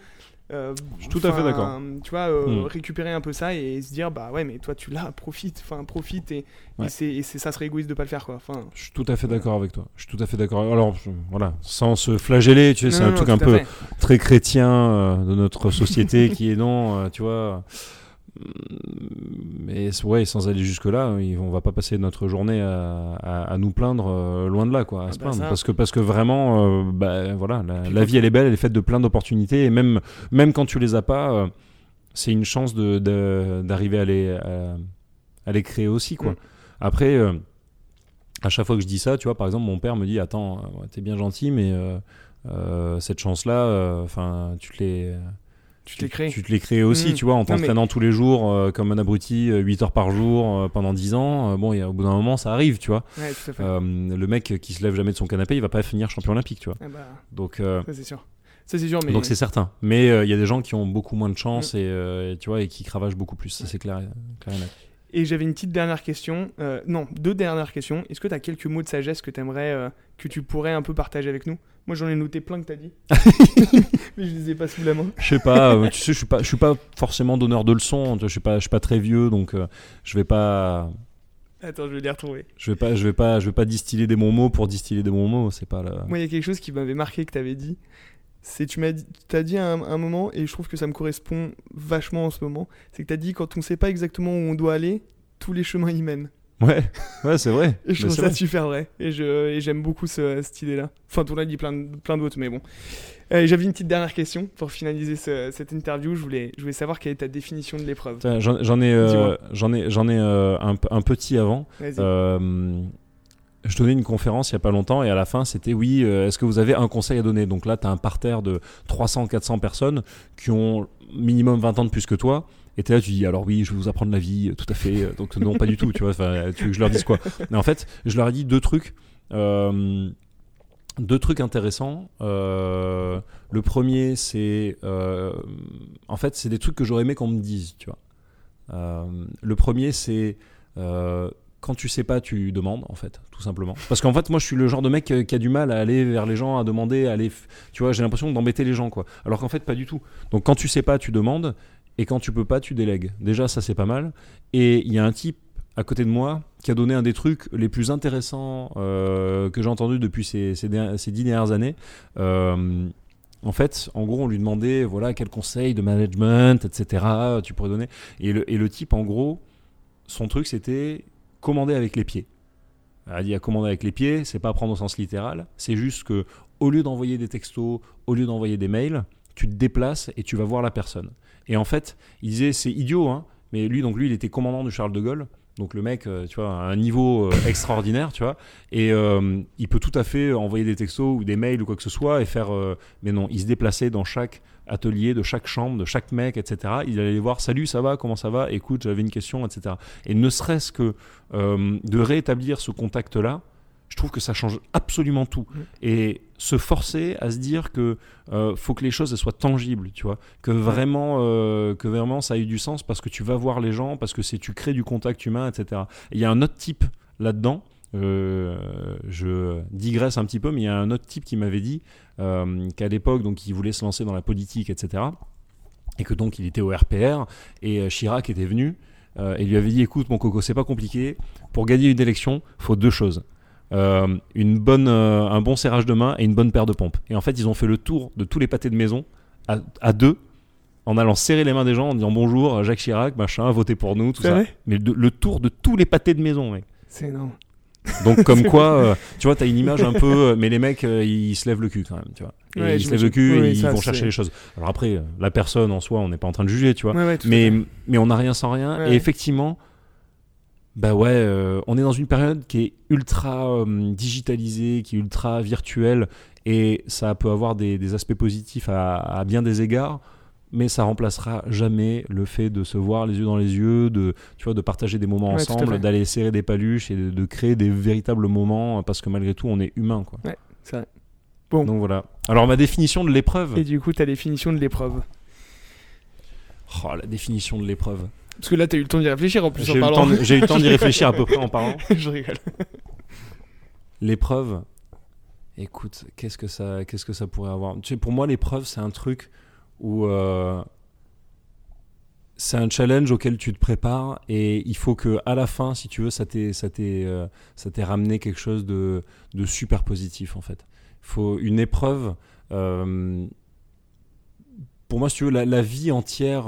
Euh, Je suis tout à fait d'accord. Tu vois, euh, Mm. récupérer un peu ça et se dire, bah ouais, mais toi tu l'as, [laughs] profite, enfin profite et, Ouais. et c'est, et c'est- ça serait égoïste de pas le faire quoi. Enfin, je suis tout à fait d'accord avec toi je suis tout à fait d'accord alors je- voilà sans se flageller tu sais c'est un non, truc un peu fait. très chrétien euh, de notre société qui est non, tu vois. Mais ouais, sans aller jusque là, on va pas passer notre journée à, à- à nous plaindre, euh, loin de là, quoi, à Ah se bah plaindre, ça. parce que parce que vraiment, euh, bah, voilà, la, vie elle est belle, elle est faite de plein d'opportunités, et même même quand tu les as pas, euh, c'est une chance d'arriver à les à, à les créer aussi, quoi. Mm. Après. à chaque fois que je dis ça, tu vois, par exemple, mon père me dit Attends, t'es bien gentil, mais cette chance-là, enfin, tu te l'es. Tu te l'es créé. Tu te l'es créé aussi, Mhm. tu vois, en mais- t'entraînant tous les jours euh, comme un abruti, 8 heures par jour euh, pendant 10 ans. euh, bon, et au bout d'un moment, ça arrive, tu vois. Ouais, tout à fait. Euh, le mec qui se lève jamais de son canapé, il va pas finir champion olympique, tu vois. Ah bah, Donc, euh, ça c'est sûr. Ça c'est sûr, mais. donc c'est certain. Mais euh, il y a des gens qui ont beaucoup moins de chance et, euh, et tu vois et qui cravachent beaucoup plus. Ça c'est clair, clair et net. Et j'avais une petite dernière question. euh, non, deux dernières questions. Est-ce que tu as quelques mots de sagesse que t'aimerais, euh, que tu pourrais un peu partager avec nous? Moi, j'en ai noté plein que t'as dit. [laughs] Mais je les ai pas sous la main. Je sais pas, euh, tu sais, je suis pas, je suis pas forcément donneur de leçons. tu vois, Je suis pas, je suis pas très vieux, donc euh, je vais pas, Attends, je vais les retrouver. je vais pas, je vais pas, je vais pas distiller des bons mots pour distiller des bons mots. C'est pas. Moi, il y a quelque chose qui m'avait marqué que t'avais dit. C'est tu m'as dit, t'as dit à un, un moment et je trouve que ça me correspond vachement en ce moment. C'est que t'as dit quand on sait pas exactement où on doit aller, tous les chemins y mènent. Ouais, ouais, c'est vrai. Et je Mais trouve ça vrai. super vrai. Et j'aime beaucoup ce- cette idée-là. Enfin, tout a dit plein, plein d'autres, mais bon. Euh, J'avais une petite dernière question pour finaliser ce- cette interview. Je voulais, je voulais savoir quelle est ta définition de l'épreuve. Tiens, J'en ai, euh, j'en ai, j'en ai euh, un, un petit avant. Je donnais une conférence il y a pas longtemps et à la fin c'était oui, euh, est-ce que vous avez un conseil à donner? Donc là, tu as un parterre de 300-400 personnes qui ont minimum 20 ans de plus que toi. Et t'es là, tu dis alors oui, je vais vous apprendre la vie, euh, tout à fait. Euh, Donc non, pas du tout, tu vois. Tu veux que je leur dise quoi? Mais en fait, je leur ai dit deux trucs. Deux trucs intéressants. Le premier, c'est en fait, c'est des trucs que j'aurais aimé qu'on me dise, tu vois? Le premier, c'est quand tu sais pas, tu demandes, en fait, tout simplement. Parce qu'en fait, moi, je suis le genre de mec euh, qui a du mal à aller vers les gens, à demander, à aller. Tu vois, j'ai l'impression d'embêter les gens, quoi. Alors qu'en fait, pas du tout. Donc, quand tu sais pas, tu demandes. Et quand tu peux pas, tu délègues. Déjà, ça, c'est pas mal. Et il y a un type à côté de moi qui a donné un des trucs les plus intéressants euh, que j'ai entendu depuis ces, ces, ces, dix dernières années. Euh, en fait, en gros, on lui demandait voilà quel conseil de management, etc. Tu pourrais donner. Et le, et le type, en gros, son truc, c'était commander avec les pieds. Elle a dit à commander avec les pieds, c'est pas prendre au sens littéral. C'est juste que au lieu d'envoyer des textos, au lieu d'envoyer des mails, tu te déplaces et tu vas voir la personne. Et en fait, il disait c'est idiot, hein, mais lui, donc lui, il était commandant du Charles de Gaulle. Donc le mec, euh, tu vois, a un niveau euh, extraordinaire, tu vois, et euh, il peut tout à fait envoyer des textos ou des mails ou quoi que ce soit et faire. mais non, il se déplaçait dans chaque atelier, de chaque chambre, de chaque mec, etc. Il allait les voir, salut, ça va, comment ça va, écoute, j'avais une question, etc. Et ne serait-ce que de rétablir ce contact-là, je trouve que ça change absolument tout. Et se forcer à se dire que euh, faut que les choses soient tangibles, tu vois, que vraiment, euh, que vraiment ça ait du sens parce que tu vas voir les gens, parce que c'est tu crées du contact humain, etc. Il y a un autre type là-dedans. Euh, je digresse un petit peu, mais il y a un autre type qui m'avait dit qu'à l'époque, donc, il voulait se lancer dans la politique, etc. Et que donc il était au RPR et Chirac était venu et lui avait dit écoute mon coco c'est pas compliqué pour gagner une élection faut deux choses euh, une bonne, euh, un bon serrage de main et une bonne paire de pompes. Et en fait, ils ont fait le tour de tous les pâtés de maison à, deux en allant serrer les mains des gens en disant bonjour Jacques Chirac, machin, votez pour nous, tout ça. Mais le tour de tous les pâtés de maison, mec. C'est énorme. Donc comme quoi, euh, tu vois, t'as une image un peu, mais les mecs, ils se lèvent le cul quand même, tu vois. ils se lèvent le cul et ils vont chercher les choses. Alors après, la personne en soi, on n'est pas en train de juger, tu vois. mais, mais on n'a rien sans rien. Et effectivement, bah ouais, euh, on est dans une période qui est ultra euh, digitalisée, qui est ultra virtuelle, et ça peut avoir des, aspects positifs à, bien des égards, mais ça remplacera jamais le fait de se voir les yeux dans les yeux, de, tu vois, de partager des moments ensemble, d'aller serrer des paluches et de, créer des véritables moments, parce que malgré tout, on est humain. Quoi. Ouais, c'est vrai. Bon. Donc voilà. Alors ma définition de l'épreuve. Et du coup, ta définition de l'épreuve. Oh, la définition de l'épreuve. Parce que là, tu as eu le temps d'y réfléchir en plus J'ai eu, le temps d'y [laughs] réfléchir à peu près en parlant. [laughs] Je rigole. L'épreuve, écoute, qu'est-ce que ça, qu'est-ce que ça pourrait avoir? Tu sais, Pour moi, l'épreuve, c'est un truc où euh, c'est un challenge auquel tu te prépares et il faut que à la fin, si tu veux, ça t'ait, ça euh, ramené quelque chose de, de super positif en fait. Il faut une épreuve. Euh, pour moi, si tu veux, la, vie entière,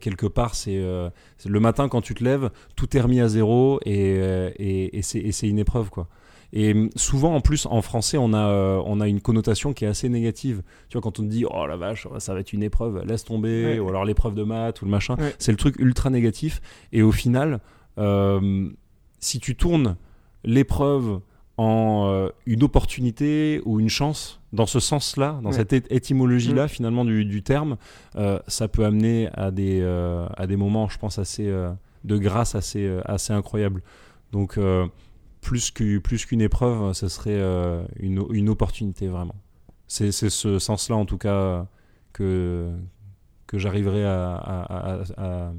quelque part, c'est le matin quand tu te lèves, tout est remis à zéro et, et, et c'est une épreuve, quoi. Et souvent, en plus, en français, on a, on a une connotation qui est assez négative. Tu vois, quand on te dit, oh la vache, ça va être une épreuve, laisse tomber, ou alors l'épreuve de maths ou le machin, c'est le truc ultra négatif. Et au final, si tu tournes l'épreuve en euh, une opportunité ou une chance dans ce sens-là, dans cette étymologie-là mm. finalement du, terme, euh, ça peut amener à des, euh, à des moments, je pense, assez de grâce assez, assez incroyables. Donc plus qu'une plus épreuve, ce serait une, une, opportunité vraiment. C'est ce sens-là en tout cas que, que j'arriverai à, à, à,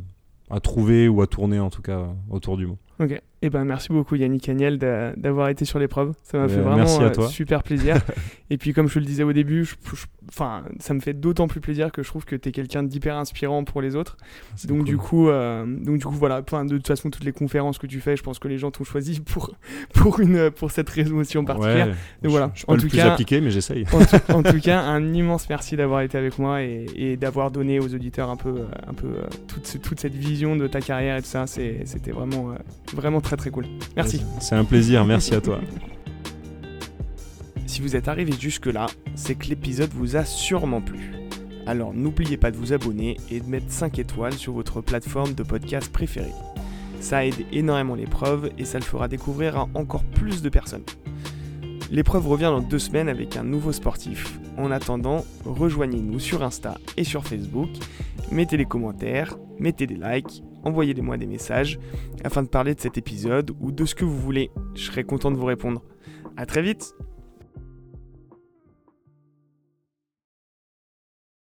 à, trouver ou à tourner en tout cas autour du mot. Ok. Eh ben, merci beaucoup Yannick Agnel d'avoir été sur l'épreuve. Ça m'a fait vraiment euh, super plaisir. [laughs] et puis comme je le disais au début, enfin, ça me fait d'autant plus plaisir que je trouve que tu es quelqu'un d'hyper inspirant pour les autres. Donc du coup, euh, donc du coup voilà. Enfin, de toute façon, toutes les conférences que tu fais, je pense que les gens t'ont choisi pour [laughs] pour une pour cette raison aussi en particulier. donc voilà. Je, suis pas en le tout plus cas, appliqué, mais j'essaye. En, tout [laughs] cas, un immense merci d'avoir été avec moi et, d'avoir donné aux auditeurs un peu un peu euh, toute, toute cette vision de ta carrière et tout ça. C'était vraiment vraiment très très cool. Merci. C'est un plaisir, merci à toi. Si vous êtes arrivé jusque-là, c'est que l'épisode vous a sûrement plu. Alors n'oubliez pas de vous abonner et de mettre 5 étoiles sur votre plateforme de podcast préférée. Ça aide énormément l'épreuve et ça le fera découvrir à encore plus de personnes. L'épreuve revient dans deux semaines avec un nouveau sportif. En attendant, rejoignez-nous sur Insta et sur Facebook, mettez des commentaires, mettez des likes envoyez-moi des messages afin de parler de cet épisode ou de ce que vous voulez. Je serai content de vous répondre. A très vite